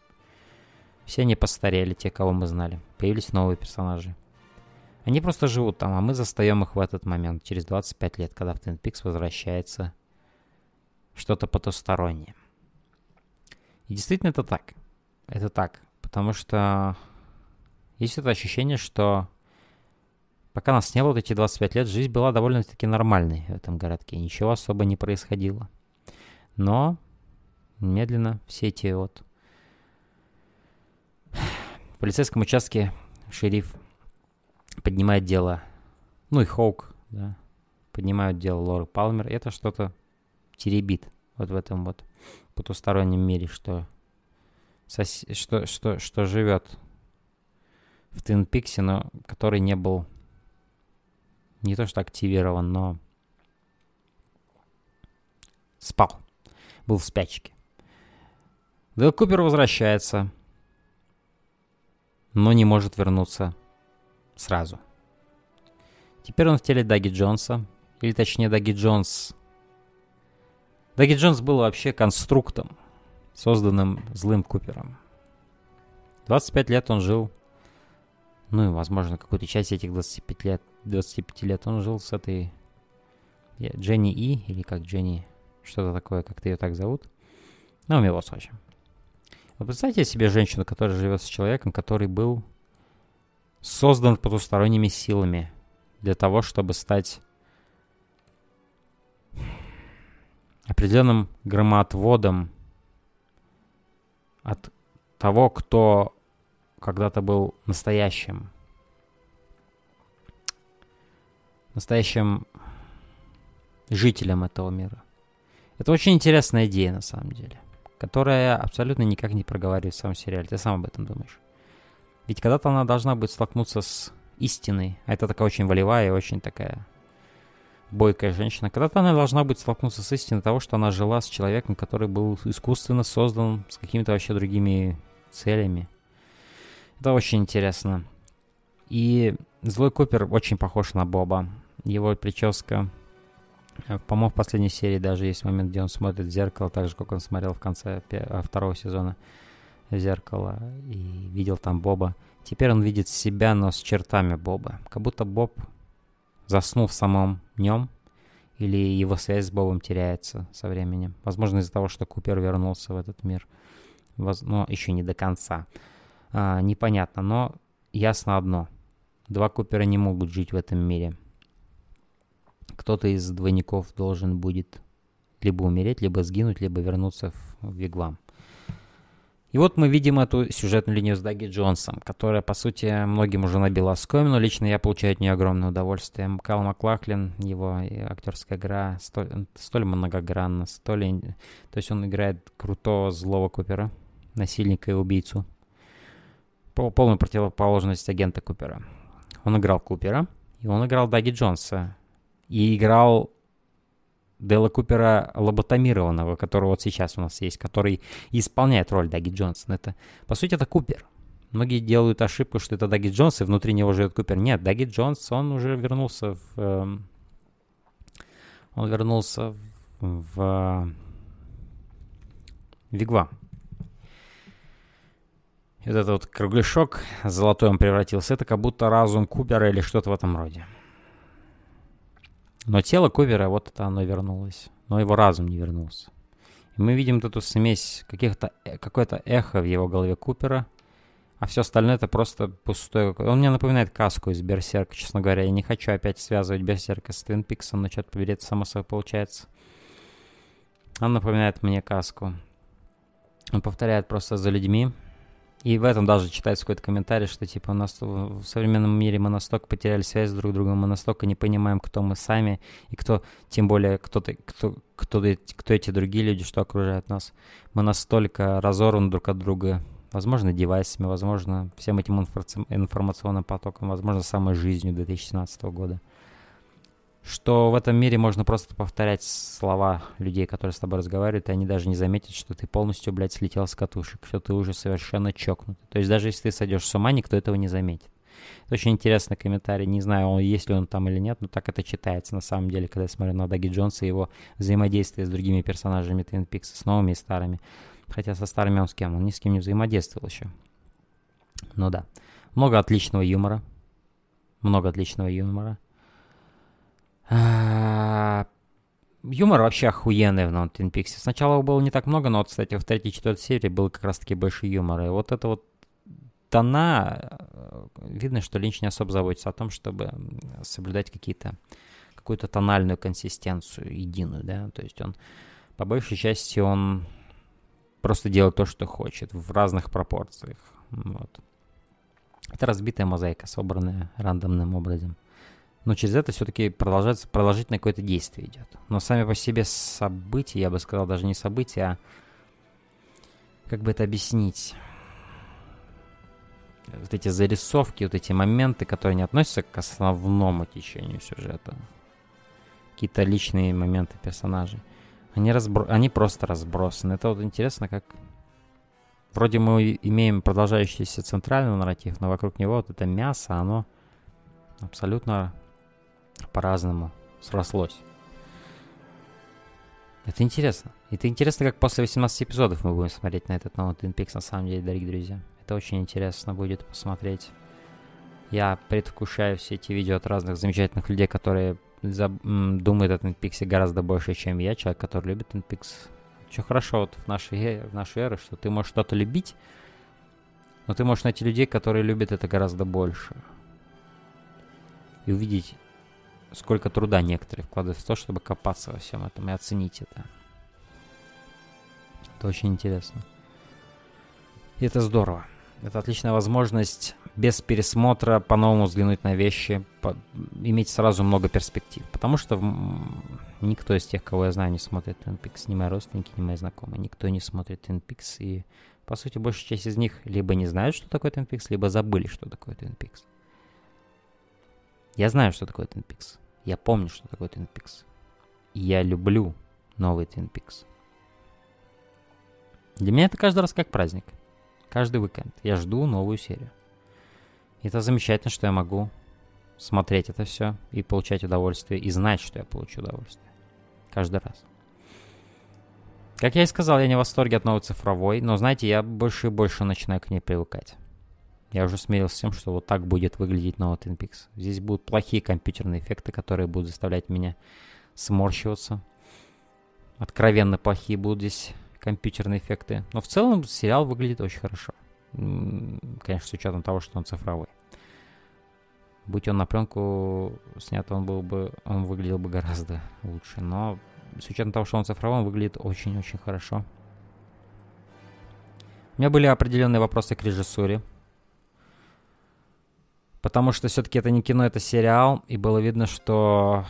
Все они постарели, те, кого мы знали. Появились новые персонажи. Они просто живут там, а мы застаем их в этот момент, через 25 лет, когда в Twin Peaks возвращается что-то потустороннее. И действительно это так. Это так. Потому что есть это ощущение, что пока нас не было эти 25 лет, жизнь была довольно-таки нормальной в этом городке. Ничего особо не происходило. Но медленно все эти вот... В полицейском участке шериф поднимает дело, ну и Хоук, да, поднимают дело Лоры Палмер. Это что-то теребит вот в этом вот потустороннем мире, что, сос... что, что, что живет в Твин Пиксе, но который не был не то что активирован, но спал, был в спячке. Дэл Купер возвращается, но не может вернуться сразу. Теперь он в теле Даги Джонса, или точнее Даги Джонс Даги Джонс был вообще конструктом, созданным злым Купером. 25 лет он жил, ну и, возможно, какую-то часть этих 25 лет, 25 лет он жил с этой Дженни И, или как Дженни, что-то такое, как-то ее так зовут. Ну, его Сочи. Вы представьте себе женщину, которая живет с человеком, который был создан потусторонними силами для того, чтобы стать определенным громоотводом от того, кто когда-то был настоящим. Настоящим жителем этого мира. Это очень интересная идея, на самом деле, которая абсолютно никак не проговаривает в самом сериале. Ты сам об этом думаешь. Ведь когда-то она должна будет столкнуться с истиной, а это такая очень волевая и очень такая бойкая женщина, когда-то она должна быть столкнуться с истиной того, что она жила с человеком, который был искусственно создан с какими-то вообще другими целями. Это очень интересно. И Злой Купер очень похож на Боба. Его прическа, э, по-моему, в последней серии даже есть момент, где он смотрит в зеркало, так же, как он смотрел в конце э, второго сезона в зеркало и видел там Боба. Теперь он видит себя, но с чертами Боба. Как будто Боб заснул в самом нем, или его связь с Бобом теряется со временем. Возможно, из-за того, что Купер вернулся в этот мир. Но еще не до конца. А, непонятно, но ясно одно. Два Купера не могут жить в этом мире. Кто-то из двойников должен будет либо умереть, либо сгинуть, либо вернуться в Вигвам. И вот мы видим эту сюжетную линию с Даги Джонсом, которая, по сути, многим уже набила но лично я получаю от нее огромное удовольствие. Кал Маклахлин, его актерская игра столь, столь многогранна, столь... То есть он играет крутого злого Купера, насильника и убийцу. Полную противоположность агента Купера. Он играл Купера, и он играл Даги Джонса. И играл Дела Купера лоботомированного, который вот сейчас у нас есть, который исполняет роль Даги Джонсона. Это, по сути, это Купер. Многие делают ошибку, что это Даги Джонс, и внутри него живет Купер. Нет, Даги Джонс, он уже вернулся в... Э, он вернулся в, в Вигва. Вот этот вот кругляшок золотой он превратился. Это как будто разум Купера или что-то в этом роде. Но тело Купера, вот это оно вернулось. Но его разум не вернулся. И мы видим эту смесь каких-то, э, какое-то эхо в его голове Купера, а все остальное это просто пустое. Он мне напоминает каску из Берсерка, честно говоря. Я не хочу опять связывать Берсерка с Твин Пиксом, но что-то победит само собой получается. Он напоминает мне каску. Он повторяет просто за людьми. И в этом даже читается какой-то комментарий, что типа у нас в современном мире мы настолько потеряли связь друг с другом, мы настолько не понимаем, кто мы сами, и кто, тем более, кто, -то, кто, кто, кто эти другие люди, что окружают нас. Мы настолько разорваны друг от друга, возможно, девайсами, возможно, всем этим информационным потоком, возможно, самой жизнью 2017 года что в этом мире можно просто повторять слова людей, которые с тобой разговаривают, и они даже не заметят, что ты полностью, блядь, слетел с катушек, что ты уже совершенно чокнут. То есть даже если ты сойдешь с ума, никто этого не заметит. Это очень интересный комментарий. Не знаю, он, есть ли он там или нет, но так это читается на самом деле, когда я смотрю на Даги Джонса и его взаимодействие с другими персонажами Twin Peaks, с новыми и старыми. Хотя со старыми он с кем? Он ни с кем не взаимодействовал еще. Ну да. Много отличного юмора. Много отличного юмора. А, юмор вообще охуенный в новом Twin. Сначала его было не так много, но вот, кстати, в третьей и четвертой серии был как раз-таки больше юмора. И вот это вот тона, э, видно, что Линч не особо заботится о том, чтобы соблюдать какие-то какую-то тональную консистенцию единую, да, то есть он по большей части он просто делает то, что хочет в разных пропорциях, вот. Это разбитая мозаика, собранная рандомным образом но через это все-таки продолжается, продолжительное какое-то действие идет. Но сами по себе события, я бы сказал, даже не события, а как бы это объяснить? Вот эти зарисовки, вот эти моменты, которые не относятся к основному течению сюжета. Какие-то личные моменты персонажей. Они, разбро... они просто разбросаны. Это вот интересно, как... Вроде мы имеем продолжающийся центральный нарратив, но вокруг него вот это мясо, оно абсолютно по-разному срослось. Это интересно. Это интересно, как после 18 эпизодов мы будем смотреть на этот новый Twin Peaks, на самом деле, дорогие друзья. Это очень интересно будет посмотреть. Я предвкушаю все эти видео от разных замечательных людей, которые за, думают о Twin Peaks гораздо больше, чем я, человек, который любит Twin Peaks. Что хорошо вот в нашей, в нашу эру, что ты можешь что-то любить, но ты можешь найти людей, которые любят это гораздо больше. И увидеть сколько труда некоторые вкладывают в то, чтобы копаться во всем этом и оценить это. Это очень интересно. И это здорово. Это отличная возможность без пересмотра по-новому взглянуть на вещи, по, иметь сразу много перспектив. Потому что никто из тех, кого я знаю, не смотрит Twin Peaks, ни мои родственники, ни мои знакомые. Никто не смотрит Twin Peaks. И, по сути, большая часть из них либо не знают, что такое Twin Peaks, либо забыли, что такое Twin Peaks. Я знаю, что такое Twin Peaks. Я помню, что такое Twin Peaks. И я люблю новый Twin Peaks. Для меня это каждый раз как праздник. Каждый уикенд. Я жду новую серию. И это замечательно, что я могу смотреть это все и получать удовольствие, и знать, что я получу удовольствие. Каждый раз. Как я и сказал, я не в восторге от новой цифровой, но, знаете, я больше и больше начинаю к ней привыкать. Я уже смирился с тем, что вот так будет выглядеть новый Twin Peaks. Здесь будут плохие компьютерные эффекты, которые будут заставлять меня сморщиваться. Откровенно плохие будут здесь компьютерные эффекты. Но в целом сериал выглядит очень хорошо. Конечно, с учетом того, что он цифровой. Будь он на пленку снят, он был бы, он выглядел бы гораздо лучше. Но с учетом того, что он цифровой, он выглядит очень-очень хорошо. У меня были определенные вопросы к режиссуре. Потому что все-таки это не кино, это сериал. И было видно, что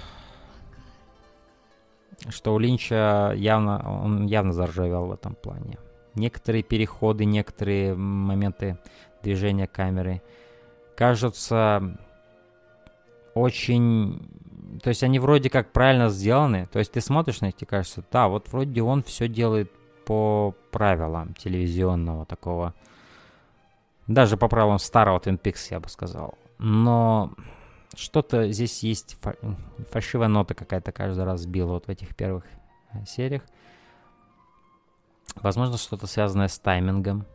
что у Линча явно, он явно заржавел в этом плане. некоторые переходы, некоторые моменты движения камеры кажутся очень... То есть они вроде как правильно сделаны. То есть ты смотришь на них и кажется, да, вот вроде он все делает по правилам телевизионного такого. Даже по правилам старого Twin Peaks, я бы сказал. Но что-то здесь есть, фальшивая нота какая-то каждый раз била вот в этих первых э, сериях. Возможно, что-то связанное с таймингом.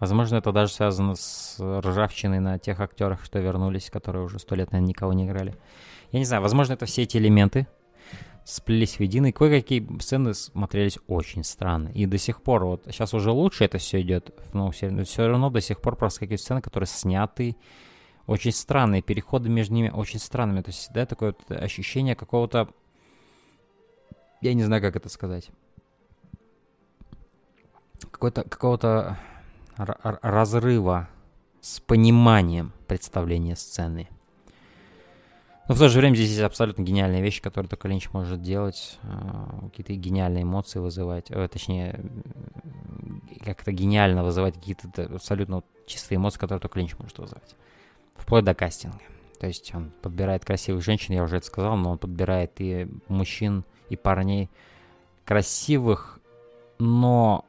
Возможно, это даже связано с ржавчиной на тех актерах, что вернулись, которые уже сто лет, наверное, никого не играли. Я не знаю, возможно, это все эти элементы сплелись в едино, и кое-какие сцены смотрелись очень странно. И до сих пор, вот сейчас уже лучше это все идет но все равно до сих пор просто какие-то сцены, которые сняты очень странные, переходы между ними очень странными. То есть всегда такое вот ощущение какого-то... Я не знаю, как это сказать какой-то, какого-то разрыва с пониманием представления сцены. Но в то же время здесь есть абсолютно гениальные вещи, которые только Линч может делать, э, какие-то гениальные эмоции вызывать, э, точнее, как-то гениально вызывать какие-то абсолютно чистые эмоции, которые только Линч может вызывать. Вплоть до кастинга. То есть он подбирает красивых женщин, я уже это сказал, но он подбирает и мужчин, и парней красивых, но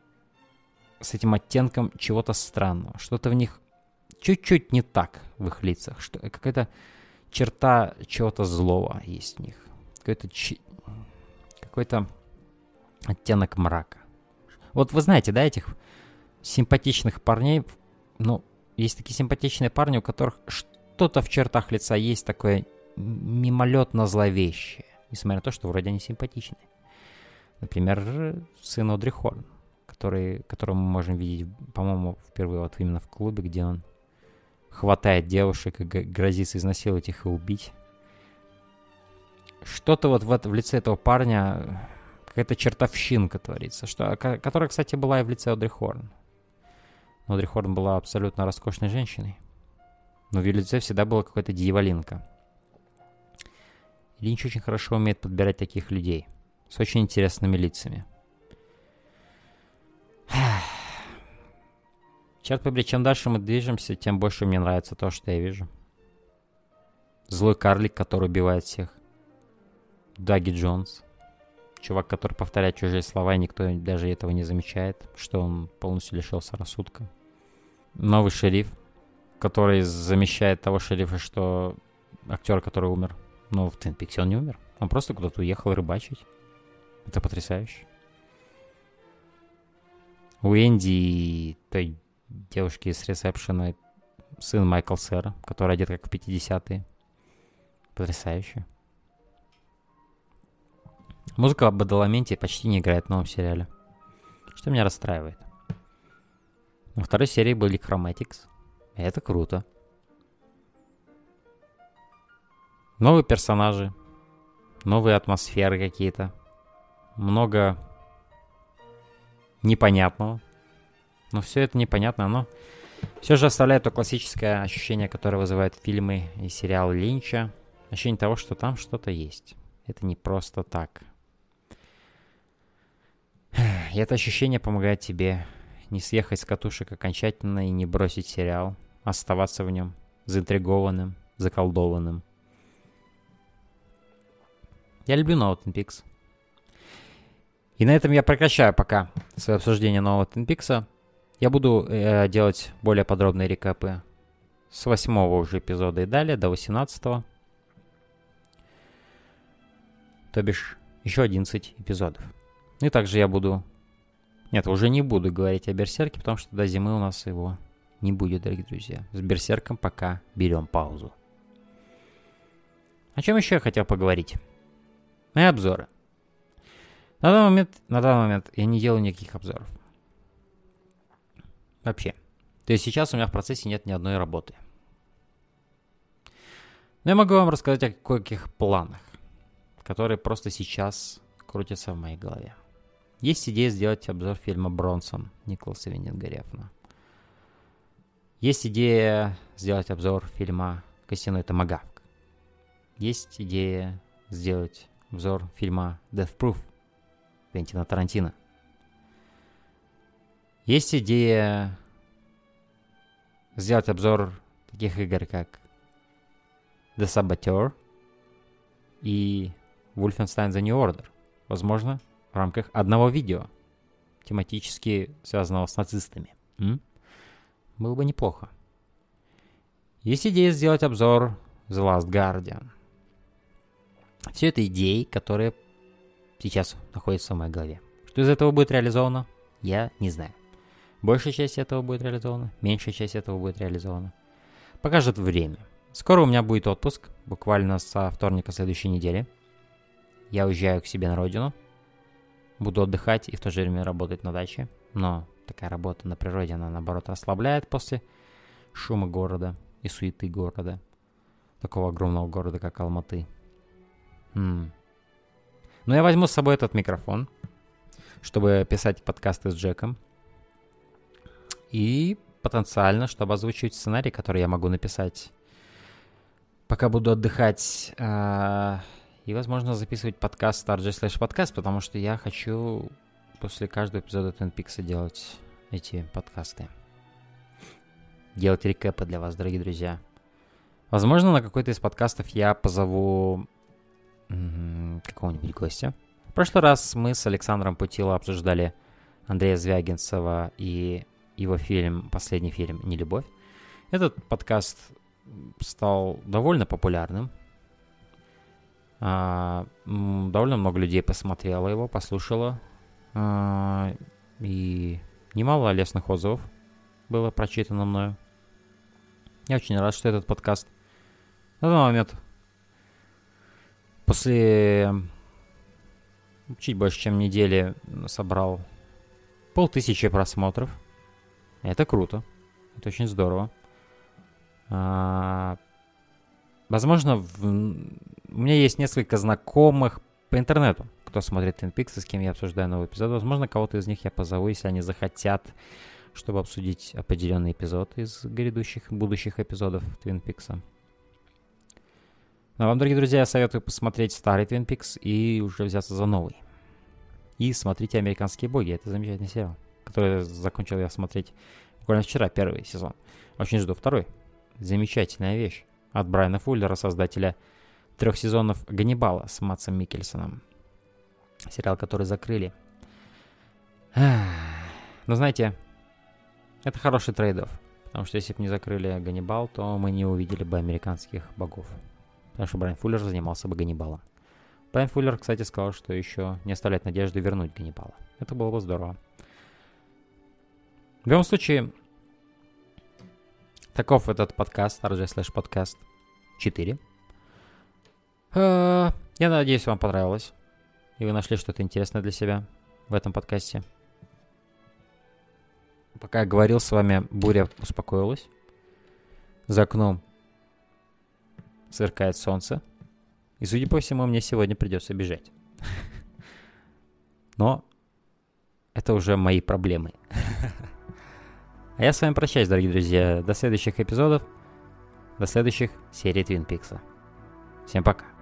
с этим оттенком чего-то странного. Что-то в них чуть-чуть не так в их лицах. Что, какая-то черта чего-то злого есть в них. Какой-то чи... какой-то оттенок мрака. Вот вы знаете, да, этих симпатичных парней, ну, есть такие симпатичные парни, у которых что-то в чертах лица есть такое мимолетно зловещее, несмотря на то, что вроде они симпатичные. Например, сын Одри Хорн который, которого мы можем видеть, по-моему, впервые вот именно в клубе, где он хватает девушек и грозится изнасиловать их и убить. Что-то вот в, в лице этого парня, какая-то чертовщинка творится, что, которая, кстати, была и в лице Одри Хорн. Одри Хорн была абсолютно роскошной женщиной. Но в ее лице всегда была какая-то дьяволинка. Линч очень хорошо умеет подбирать таких людей с очень интересными лицами. <sighs> Черт побери, чем дальше мы движемся, тем больше мне нравится то, что я вижу. Злой карлик, который убивает всех. Даги Джонс. Чувак, который повторяет чужие слова, и никто даже этого не замечает, что он полностью лишился рассудка. Новый шериф, который замещает того шерифа, что актер, который умер. Но в Твин он не умер. Он просто куда-то уехал рыбачить. Это потрясающе. У Энди, той девушки из ресепшена, сын Майкл Сэра, который одет как в 50-е. Потрясающе. Музыка об Адаламенте почти не играет в новом сериале. Что меня расстраивает. Во второй серии были Chromatics. И это круто. Новые персонажи. Новые атмосферы какие-то. Много непонятного. Но все это непонятно, оно все же оставляет то классическое ощущение, которое вызывают фильмы и сериалы Линча. Ощущение того, что там что-то есть. Это не просто так. Это ощущение помогает тебе не съехать с катушек окончательно и не бросить сериал, оставаться в нем заинтригованным, заколдованным. Я люблю Twin Peaks. И на этом я прекращаю пока свое обсуждение Twin Peaks. Я буду э, делать более подробные рекапы с восьмого уже эпизода и далее, до 18 -го. То бишь, еще 11 эпизодов. И также я буду... Нет, уже не буду говорить о Берсерке, потому что до зимы у нас его не будет, дорогие друзья. С Берсерком пока берем паузу. О чем еще я хотел поговорить? Мои обзоры. На данный момент, на данный момент я не делаю никаких обзоров. Вообще. То есть сейчас у меня в процессе нет ни одной работы. Но я могу вам рассказать о кое-каких планах, которые просто сейчас крутятся в моей голове. Есть идея сделать обзор фильма «Бронсон» Николаса Виннингарефна. Есть идея сделать обзор фильма «Костяной томагавк». Есть идея сделать обзор фильма «Death Proof» Квентина Тарантино. Есть идея сделать обзор таких игр, как The Saboteur и Wolfenstein The New Order. Возможно, в рамках одного видео, тематически связанного с нацистами. М? Было бы неплохо. Есть идея сделать обзор The Last Guardian. Все это идеи, которые сейчас находятся в моей голове. Что из этого будет реализовано, я не знаю. Большая часть этого будет реализована, меньшая часть этого будет реализована. Покажет время. Скоро у меня будет отпуск, буквально со вторника следующей недели. Я уезжаю к себе на родину. Буду отдыхать и в то же время работать на даче. Но такая работа на природе, она наоборот расслабляет после шума города и суеты города. Такого огромного города, как Алматы. М. Но я возьму с собой этот микрофон, чтобы писать подкасты с Джеком. И потенциально, чтобы озвучивать сценарий, который я могу написать, пока буду отдыхать. А, и, возможно, записывать подкаст RJ Slash подкаст, потому что я хочу после каждого эпизода Twin Peaks делать эти подкасты. Делать рекэпы для вас, дорогие друзья. Возможно, на какой-то из подкастов я позову какого-нибудь гостя. В прошлый раз мы с Александром Путило обсуждали Андрея Звягинцева и его фильм, последний фильм «Нелюбовь». Этот подкаст стал довольно популярным. А, довольно много людей посмотрело его, послушало. А, и немало лестных отзывов было прочитано мною. Я очень рад, что этот подкаст на данный момент после чуть больше, чем недели собрал полтысячи просмотров. Это круто. Это очень здорово. А, возможно, в... у меня есть несколько знакомых по интернету, кто смотрит Twin Peaks, с кем я обсуждаю новый эпизод. Возможно, кого-то из них я позову, если они захотят, чтобы обсудить определенный эпизод из грядущих будущих эпизодов Twin Peaks. А вам, дорогие друзья, я советую посмотреть старый Twin Peaks и уже взяться за новый. И смотрите «Американские боги». Это замечательный сериал, который закончил я смотреть буквально вчера, первый сезон. Очень жду второй. Замечательная вещь. От Брайана Фуллера, создателя трех сезонов «Ганнибала» с Матсом Микельсоном. Сериал, который закрыли. Но знаете, это хороший трейдов. Потому что если бы не закрыли Ганнибал, то мы не увидели бы американских богов. Потому что Брайан Фуллер занимался бы Ганнибалом. Брайан Фуллер, кстати, сказал, что еще не оставляет надежды вернуть Ганнибала. Это было бы здорово. В любом случае, таков этот подкаст, RJ Slash подкаст 4. Я надеюсь, вам понравилось. И вы нашли что-то интересное для себя в этом подкасте. Пока я говорил с вами, буря успокоилась. За окном сверкает солнце. И, судя по всему, мне сегодня придется бежать. <laughs> Но это уже мои проблемы. <laughs> А я с вами прощаюсь, дорогие друзья. До следующих эпизодов. До следующих серий Твин Пикса. Всем пока.